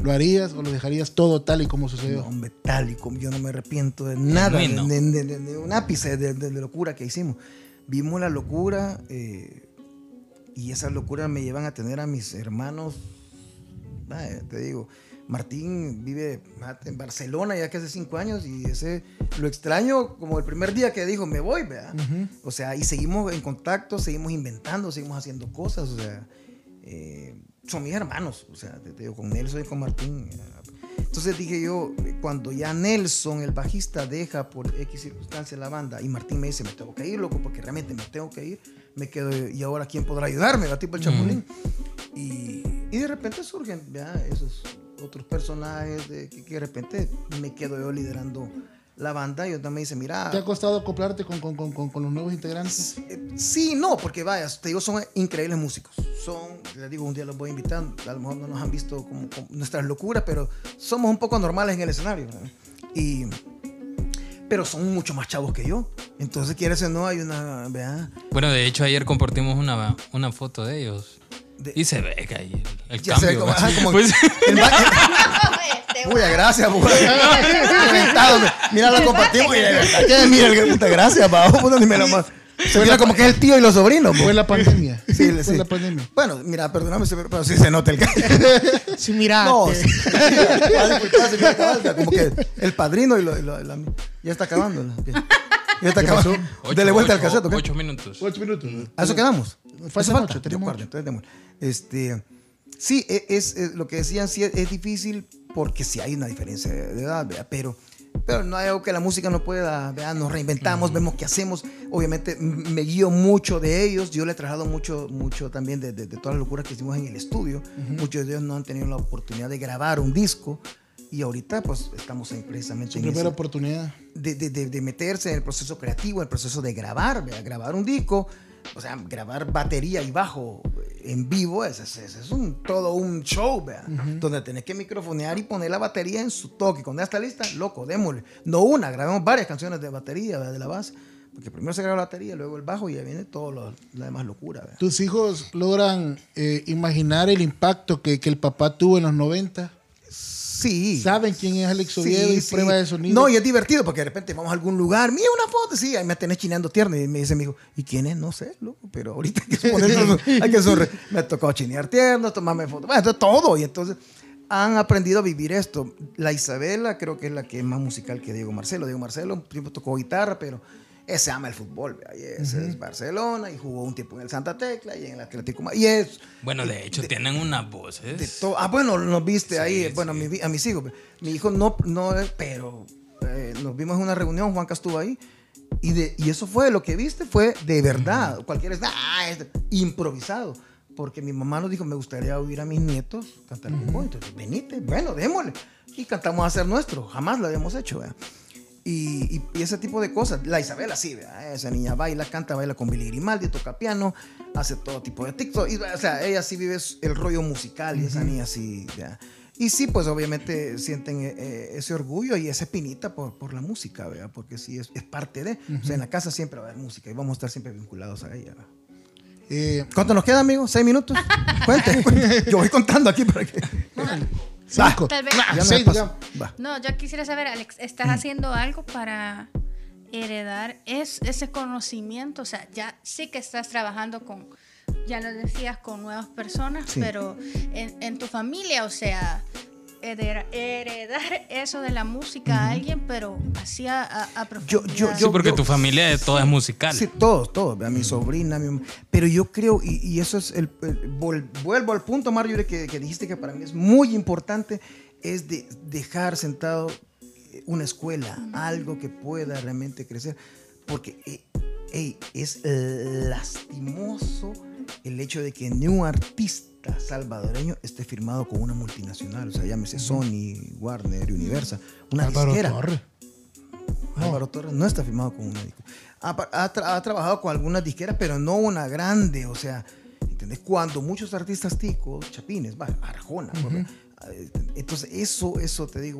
S2: ¿lo harías o lo dejarías todo tal y como
S6: no,
S2: sucedió?
S6: hombre, tal y como yo no me arrepiento de nada, de,
S1: Genuino.
S6: de- de- de- de un ápice de, de- de locura que hicimos. Vimos la locura eh, y esas locuras me llevan a tener a mis hermanos. vaya, te digo, Martín vive en Barcelona ya que hace cinco años y ese lo extraño como el primer día que dijo me voy, ¿verdad? O sea, y seguimos en contacto, seguimos inventando, seguimos haciendo cosas, o sea, eh, son mis hermanos, o sea, te, te digo, con Nelson y con Martín. eh, Entonces dije yo, cuando ya Nelson, el bajista, deja por X circunstancia la banda y Martín me dice, me tengo que ir, loco, porque realmente me tengo que ir, me quedo, y ahora quién podrá ayudarme, ¿verdad? tipo el Chapulín. Y, y de repente surgen ¿verdad? esos otros personajes de, que, que de repente me quedo yo liderando la banda y también me dice, mira,
S2: ¿Te ha costado acoplarte con, con, con, con- con los nuevos integrantes?
S6: eh, Sí, no, porque vaya, te digo, son increíbles músicos. Son, les digo, un día los voy a invitar. A lo mejor no nos han visto como, como nuestras locuras, pero somos un poco normales en el escenario. ¿verdad? Y, pero son mucho más chavos que yo. Entonces, quieres o no, hay una. ¿verdad?
S1: Bueno, de hecho, ayer compartimos una, una foto de ellos.
S6: De-
S1: y se ve que ahí el, el
S6: Ya se ve
S1: cambio.
S6: como-
S1: ¿va?
S6: ajá, como-
S1: Pues-
S6: el ba- Uy, gracias, pues. Mira, lo compartimos y mira, puta gracias, pa, puta, ni me lo más. Se mira como que es el tío y los sobrinos. pues.
S2: Fue la pandemia.
S6: Sí,
S2: fue
S6: sí.
S2: la pandemia.
S6: Bueno, mira, perdóname, pero sí se nota el cambio.
S4: Sí, mira.
S6: No, sí. Como que el padrino y lo, y lo- la- ya está acabando. Ya está Dele vuelta al
S1: ocho-
S6: cassette, ¿ok?
S1: Ocho minutos.
S2: Ocho minutos.
S6: ¿A eso quedamos?
S2: Faltan
S6: ¿Eso
S2: ocho,
S6: Yo
S2: tenemos
S6: guardo,
S2: ocho.
S6: entonces démosle. Este, sí, e- es, es lo que decían, sí es, es difícil porque sí hay una diferencia de, edad, ¿verdad? pero pero no hay algo que la música no pueda, ¿verdad? nos reinventamos, vemos qué hacemos, obviamente me guío mucho de ellos, yo le he trabajado mucho, mucho también de, de- de todas las locuras que hicimos en el estudio, muchos de ellos no han tenido la oportunidad de grabar un disco y ahorita pues estamos en, precisamente
S2: Su
S6: en
S2: primera
S6: ese-
S2: oportunidad.
S6: de, de- de- de meterse en el proceso creativo, en el proceso de grabar, ¿verdad? grabar un disco, o sea, grabar batería y bajo en vivo, ese- ese es un, todo un show, ¿verdad? donde tenés que microfonear y poner la batería en su toque. Cuando ya está lista, loco, démosle. No una, grabamos varias canciones de batería, ¿verdad? de la base, porque primero se graba la batería, luego el bajo y ya viene todo lo, la demás locura. ¿verdad?
S2: ¿Tus hijos logran eh, imaginar el impacto que, que el papá tuvo en los 90?
S6: Sí.
S2: ¿Saben quién es Alex
S6: Sí,
S2: Oviedo y
S6: sí.
S2: prueba de sonido?
S6: No, y es divertido porque de repente vamos a algún lugar, mira una foto, sí, ahí me tenés chineando tierno. Y me dice mi hijo, ¿y quién es? No sé, loco, pero ahorita hay que poner todo- hay que sonreír. Me tocó chinear tierno, tomarme fotos, bueno, todo. Y entonces han aprendido a vivir esto. La Isabela creo que es la que es más musical que Diego Marcelo. Diego Marcelo siempre tocó guitarra, pero ese ama el fútbol, ¿vea? y ese es Barcelona, y jugó un tiempo en el Santa Tecla y en el Atlético. Y es
S1: Bueno, de hecho, tienen unas voces.
S6: de. Ah, bueno, nos viste
S1: Sí,
S6: ahí,
S1: sí.
S6: bueno, a, mi- a mis hijos. Mi hijo no, no, eh, pero eh, nos vimos en una reunión, Juanca estuvo ahí. Y, de, y eso fue, lo que viste fue de verdad. Cualquiera es, ah, es improvisado. Porque mi mamá nos dijo, me gustaría oír a mis nietos cantar el fútbol. Entonces, venite, bueno, démosle. Y cantamos a ser nuestro. Jamás lo habíamos hecho, ¿verdad? Y, y- y ese tipo de cosas. La Isabela sí, ¿verdad? esa niña baila, canta, baila con Billy Grimaldi, toca piano, hace todo tipo de TikTok. Y, o sea, ella sí vive el rollo musical y esa niña sí. ¿verdad? Y sí, pues obviamente sienten eh, eh, ese orgullo y esa espinita por, por la música, ¿verdad? Porque sí es, es parte de. O sea, en la casa siempre va a haber música y vamos a estar siempre vinculados a ella.
S2: Eh,
S6: ¿Cuánto nos queda, amigo? ¿Seis minutos? Cuente. Yo voy contando aquí para que.
S2: Cinco.
S3: Tal vez.
S6: Ya
S2: digamos.
S6: Va.
S3: No, yo quisiera saber, Alex, ¿estás haciendo algo para heredar es, ese conocimiento? O sea, ya sí que estás trabajando con, ya lo decías, con nuevas personas,
S6: Sí.
S3: pero en, en tu familia, o sea, heredar, heredar eso de la música a alguien, pero así a, a,
S6: Yo- yo-
S1: Sí, porque
S6: yo-
S1: tu familia de toda es musical.
S6: Sí, todos, todos. A mi sobrina, a mi mamá. Pero yo creo, y, y eso es el, el- vol- Vuelvo al punto, Mario, que, que dijiste que para mí es muy importante, es de dejar sentado eh, una escuela, algo que pueda realmente crecer. Porque eh, ey, es lastimoso el hecho de que ni un artista salvadoreño esté firmado con una multinacional, o sea, llámese Sony, Warner, Universal, una
S2: Álvaro
S6: disquera.
S2: Torres.
S6: Álvaro Torres no está firmado con un médico. Ha, ha tra- ha trabajado con algunas disqueras, pero no una grande. O sea, ¿entendés? Cuando muchos artistas ticos, chapines, va, Arjona, ¿verdad? Eh, Entonces, eso, eso te digo.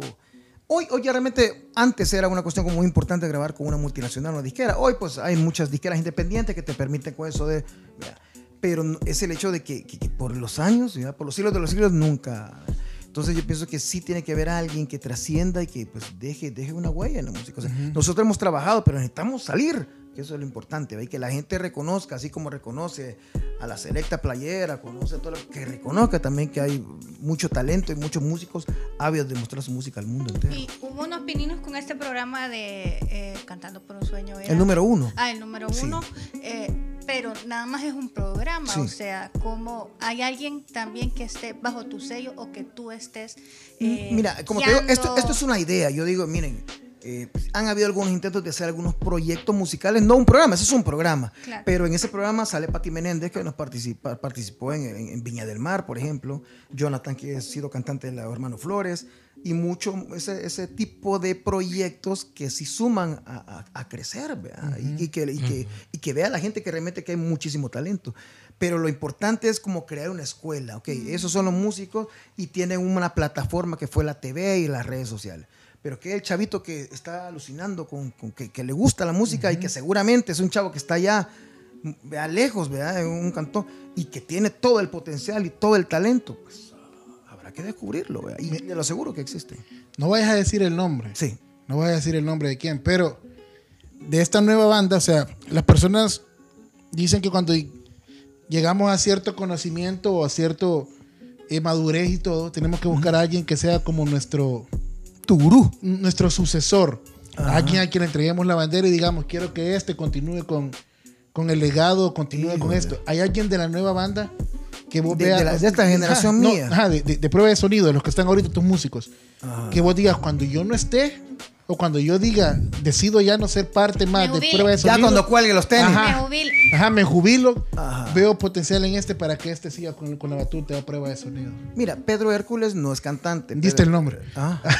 S6: Hoy, hoy ya realmente, antes era una cuestión como muy importante grabar con una multinacional o una disquera. Hoy, pues, hay muchas disqueras independientes que te permiten con eso de. ¿verdad? Pero es el hecho de que, que- que por los años, ¿verdad? por los siglos de los siglos, nunca. Entonces yo pienso que sí tiene que haber alguien que trascienda y que pues deje, deje una huella en la música. O sea, Nosotros hemos trabajado, pero necesitamos salir, que eso es lo importante, ¿ve? Que la gente reconozca, así como reconoce a la selecta playera, conoce todo lo que reconozca también que hay mucho talento y muchos músicos ávidos de mostrar su música al mundo entero.
S3: Y hubo unos pininos con este programa de eh, Cantando por un Sueño. era-
S6: El número uno.
S3: Ah, el número
S6: Sí.
S3: uno. eh, pero nada más es un programa,
S6: Sí.
S3: o sea, como hay alguien también que esté bajo tu sello o que tú estés. eh,
S6: Mira, como te digo, esto es una idea. Yo digo, miren, eh, han habido algunos intentos de hacer algunos proyectos musicales, no un programa, ese es un programa.
S3: Claro.
S6: Pero en ese programa sale Pati Menéndez, que nos participa, participó en, en- en Viña del Mar, por ejemplo. Jonathan, que ha sido cantante de la Hermano Flores. Y mucho ese, ese tipo de proyectos que sí suman a, a- a crecer, ¿verdad? y, y que, y, que, y que vea la gente que realmente que hay muchísimo talento. Pero lo importante es como crear una escuela, ¿ok? Esos son los músicos y tienen una plataforma que fue la TV y las redes sociales. Pero que el chavito que está alucinando con, con que, que le gusta la música y que seguramente es un chavo que está allá mm, vea, lejos, ¿verdad? En un cantón y que tiene todo el potencial y todo el talento, pues habrá que descubrirlo, ¿verdad? Y te lo aseguro que existe.
S2: No vayas a decir el nombre.
S6: Sí.
S2: No voy a decir el nombre de quién, pero de esta nueva banda, o sea, las personas dicen que cuando llegamos a cierto conocimiento o a cierto eh, madurez y todo, tenemos que buscar a alguien que sea como nuestro,
S6: Tu gurú.
S2: nuestro sucesor.
S6: Ajá.
S2: Alguien a quien le entreguemos la bandera y digamos, quiero que este continúe con, con el legado, continúe con
S6: Híjole.
S2: esto. ¿Hay alguien de la nueva banda que vos
S6: De-
S2: veas?
S6: de la- de esta generación
S2: no,
S6: mía.
S2: ajá, de, de- de prueba de sonido, de los que están ahorita, tus músicos.
S6: Ajá.
S2: Que vos digas, cuando yo no esté, o cuando yo diga, decido ya no ser parte más de prueba de sonido.
S6: Ya cuando cuelgue los tenis.
S2: Ajá.
S3: Me jubilo.
S2: Ajá, me jubilo.
S6: Ajá.
S2: Veo potencial en este para que este siga con, con la batuta de prueba de sonido.
S6: Mira, Pedro Hércules no es cantante.
S2: Diste
S6: Pedro-
S2: el nombre.
S6: Ah.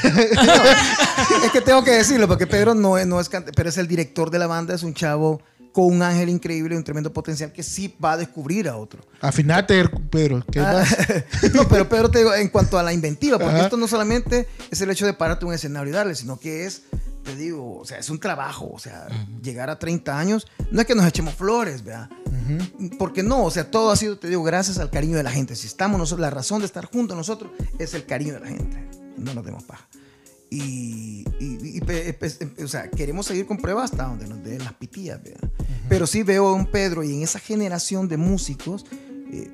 S6: No, es que tengo que decirlo, porque Pedro no es, no es cantante, pero es el director de la banda, es un chavo con un ángel increíble, un tremendo potencial que sí va a descubrir a otro.
S2: Afinate, Pedro. ¿qué
S6: Ah,
S2: más?
S6: no, pero Pedro te digo, en cuanto a la inventiva, porque
S2: Ajá.
S6: esto no solamente es el hecho de pararte un escenario y darle, sino que es, te digo, o sea, es un trabajo, o sea, llegar a 30 años, no es que nos echemos flores, ¿verdad? Porque no, o sea, todo ha sido, te digo, gracias al cariño de la gente. Si estamos nosotros, la razón de estar juntos nosotros es el cariño de la gente, no nos demos paja. Y, y- y pe- pe- o sea, queremos seguir con pruebas hasta donde nos den las pitillas, ¿verdad? Pero sí veo a un Pedro y en esa generación de músicos eh,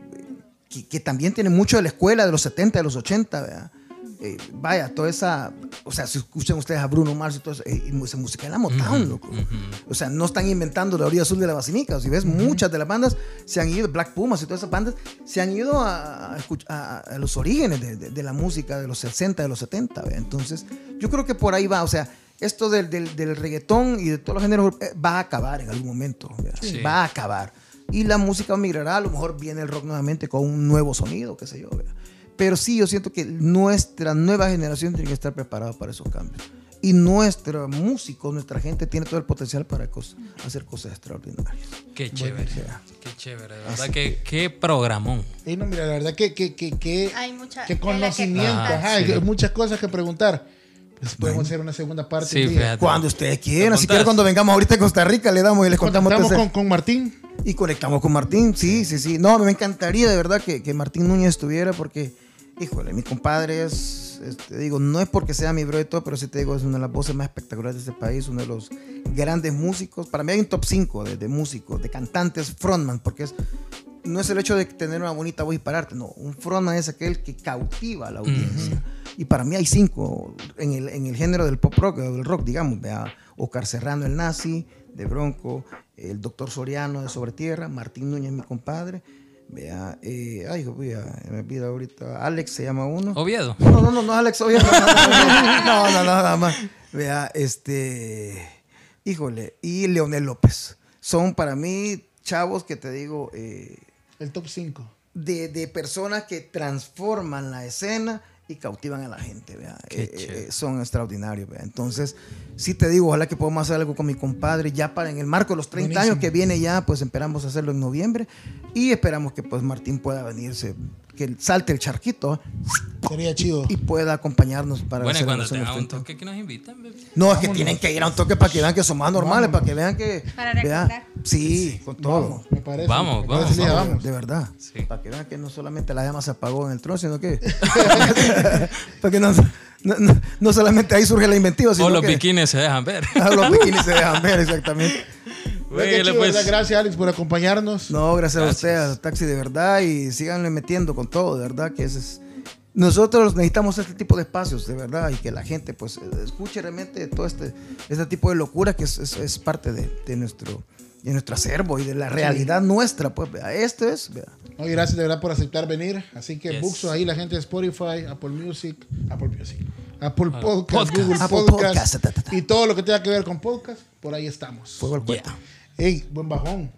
S6: que, que también tiene mucho de la escuela de los 70, de los 80, ¿verdad? Eh, vaya, toda esa, o sea, si escuchan ustedes a Bruno Mars y todo eso, eh, esa música es la Motown, loco. O sea, no están inventando la orilla azul de la basinica. Si ves, muchas de las bandas se han ido, Black Pumas y todas esas bandas, se han ido a, a a- los orígenes de, de- de la música de los 60, de los 70. ¿ve? Entonces, yo creo que por ahí va, o sea, esto del, del, del reggaetón y de todos los géneros eh, va a acabar en algún momento.
S1: Sí.
S6: Va a acabar. Y la música migrará, a lo mejor viene el rock nuevamente con un nuevo sonido, qué sé yo. ¿ve? Pero sí, yo siento que nuestra nueva generación tiene que estar preparada para esos cambios. Y nuestro músico, nuestra gente tiene todo el potencial para cos- hacer cosas extraordinarias.
S1: Qué chévere.
S6: sea.
S1: Qué chévere. De verdad que qué programón.
S2: Y no, mira, la verdad que, que, que, que,
S3: Hay mucha
S2: que
S3: que
S2: conocimiento, ajá,
S1: Ah,
S2: hay
S1: sí.
S2: muchas cosas que preguntar. Pues podemos hacer una segunda parte.
S1: Sí.
S6: Cuando ustedes quieran, si quieren cuando vengamos ahorita a Costa Rica le damos y les contamos
S2: con, con Martín.
S6: y conectamos con Martín. Sí, sí, sí. No, me encantaría de verdad que, que Martín Núñez estuviera porque, híjole, mi compadre es, es- te digo, no es porque sea mi bro y todo, pero sí te digo, es una de las voces más espectaculares de este país, uno de los grandes músicos. Para mí hay un top 5 de, de músicos, de cantantes, frontman, porque es, no es el hecho de tener una bonita voz y pararte, no. Un frontman es aquel que cautiva a la audiencia. Y para mí hay cinco en el, en el género del pop rock, del rock, digamos. Vea, Oscar Serrano, el nazi, de Bronco, el doctor Soriano de Sobre Tierra, Martín Núñez, mi compadre. Vea, eh, ay, hijo, vea, me olvida ahorita. Alex se llama uno.
S1: Oviedo.
S6: No, no, no, no, Alex, Oviedo, no, no, no, no, no, no, nada más. Vea, este, híjole, y Leonel López. Son para mí chavos que te digo, eh,
S2: El top 5.
S6: de, de personas que transforman la escena y cautivan a la gente, vea. Eh, eh, son extraordinarios, vea. Entonces, sí te digo, ojalá que podamos hacer algo con mi compadre ya para en el marco de los 30 años que viene ya, pues esperamos hacerlo en noviembre y esperamos que pues Martín pueda venirse, que salte el charquito
S2: Sería chido.
S6: y pueda acompañarnos para
S1: Bueno, y cuando
S6: los
S1: un
S6: 30.
S1: toque que nos invitan, bebé.
S6: No, es que tienen que ir a un toque para que vean que somos normales,
S2: Vámonos.
S6: para que vean que...
S3: Para
S6: vea, sí, con todo.
S2: Vamos, me parece.
S1: Vamos,
S2: Me
S1: vamos,
S2: parece, Lidia,
S1: vamos.
S2: vamos.
S6: De verdad.
S1: Sí.
S6: Para que vean que no solamente la llama se apagó en el trono, sino que. Porque no, no, no- no solamente ahí surge la inventiva, sino
S1: O los
S6: que
S1: bikinis se dejan ver.
S6: Ah, los bikinis se dejan ver, exactamente.
S1: Güey,
S2: chido,
S1: pues.
S2: Gracias, Alex, por acompañarnos.
S6: No, gracias,
S1: Gracias.
S6: a usted, al taxi de verdad, y síganle metiendo con todo, de verdad, que ese es. Nosotros necesitamos este tipo de espacios, de verdad, y que la gente, pues, escuche realmente todo este, este tipo de locura que es, es- es parte de, de nuestro, de nuestro acervo y de la realidad nuestra, pues, vea, esto es, vea.
S2: No, y gracias de verdad por aceptar venir. Así que
S1: Yes.
S2: Buxo ahí, la gente de Spotify, Apple Music, Apple Music, Apple Podcast,
S1: podcast.
S2: Google
S6: Apple
S2: Podcast,
S6: Podcast, ta, ta, ta.
S2: y todo lo que tenga que ver con podcast, por ahí estamos.
S6: Fuego al.
S1: Yeah.
S2: Ey, buen bajón.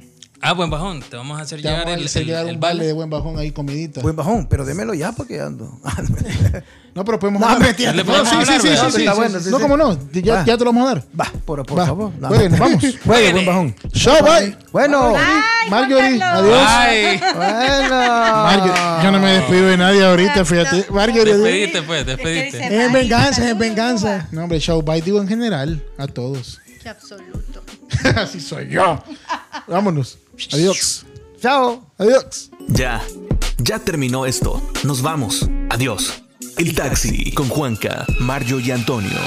S1: Ah, buen bajón. Te vamos a hacer
S2: Te
S1: llegar
S2: vamos a
S1: el,
S2: hacer
S1: el-
S2: llegar
S1: el
S2: un vale
S1: vale.
S2: de buen bajón ahí, comidita.
S6: Buen bajón, pero démelo ya porque ando.
S2: No, pero podemos
S6: No,
S2: hablar.
S6: mentira,
S1: Le
S2: No,
S1: podemos
S2: sí,
S1: hablar,
S2: sí, sí, sí, sí,
S6: Está
S2: sí,
S6: bueno,
S2: sí.
S6: sí,
S2: No,
S6: sí.
S2: cómo no, ya, te lo vamos a dar.
S6: Va, por, por
S2: Va.
S6: favor. No,
S2: Bueno,
S6: no.
S2: vamos.
S6: Juegue, buen bajón.
S2: Chao, bye.
S6: Bueno.
S2: Marjorie, adiós.
S6: Bueno.
S2: Marjorie, yo no me despido de nadie ahorita, fíjate. Marjorie, adiós.
S1: Despedite, pues,
S3: dice,
S4: Es venganza, es venganza.
S2: No, hombre, chao, bye, digo en general, a todos.
S3: Qué absoluto.
S2: Así soy yo. Vámonos. Adiós.
S6: Chao.
S2: Adiós.
S5: Ya, ya terminó esto. Nos vamos. Adiós. El taxi con Juanca, Mario y Antonio.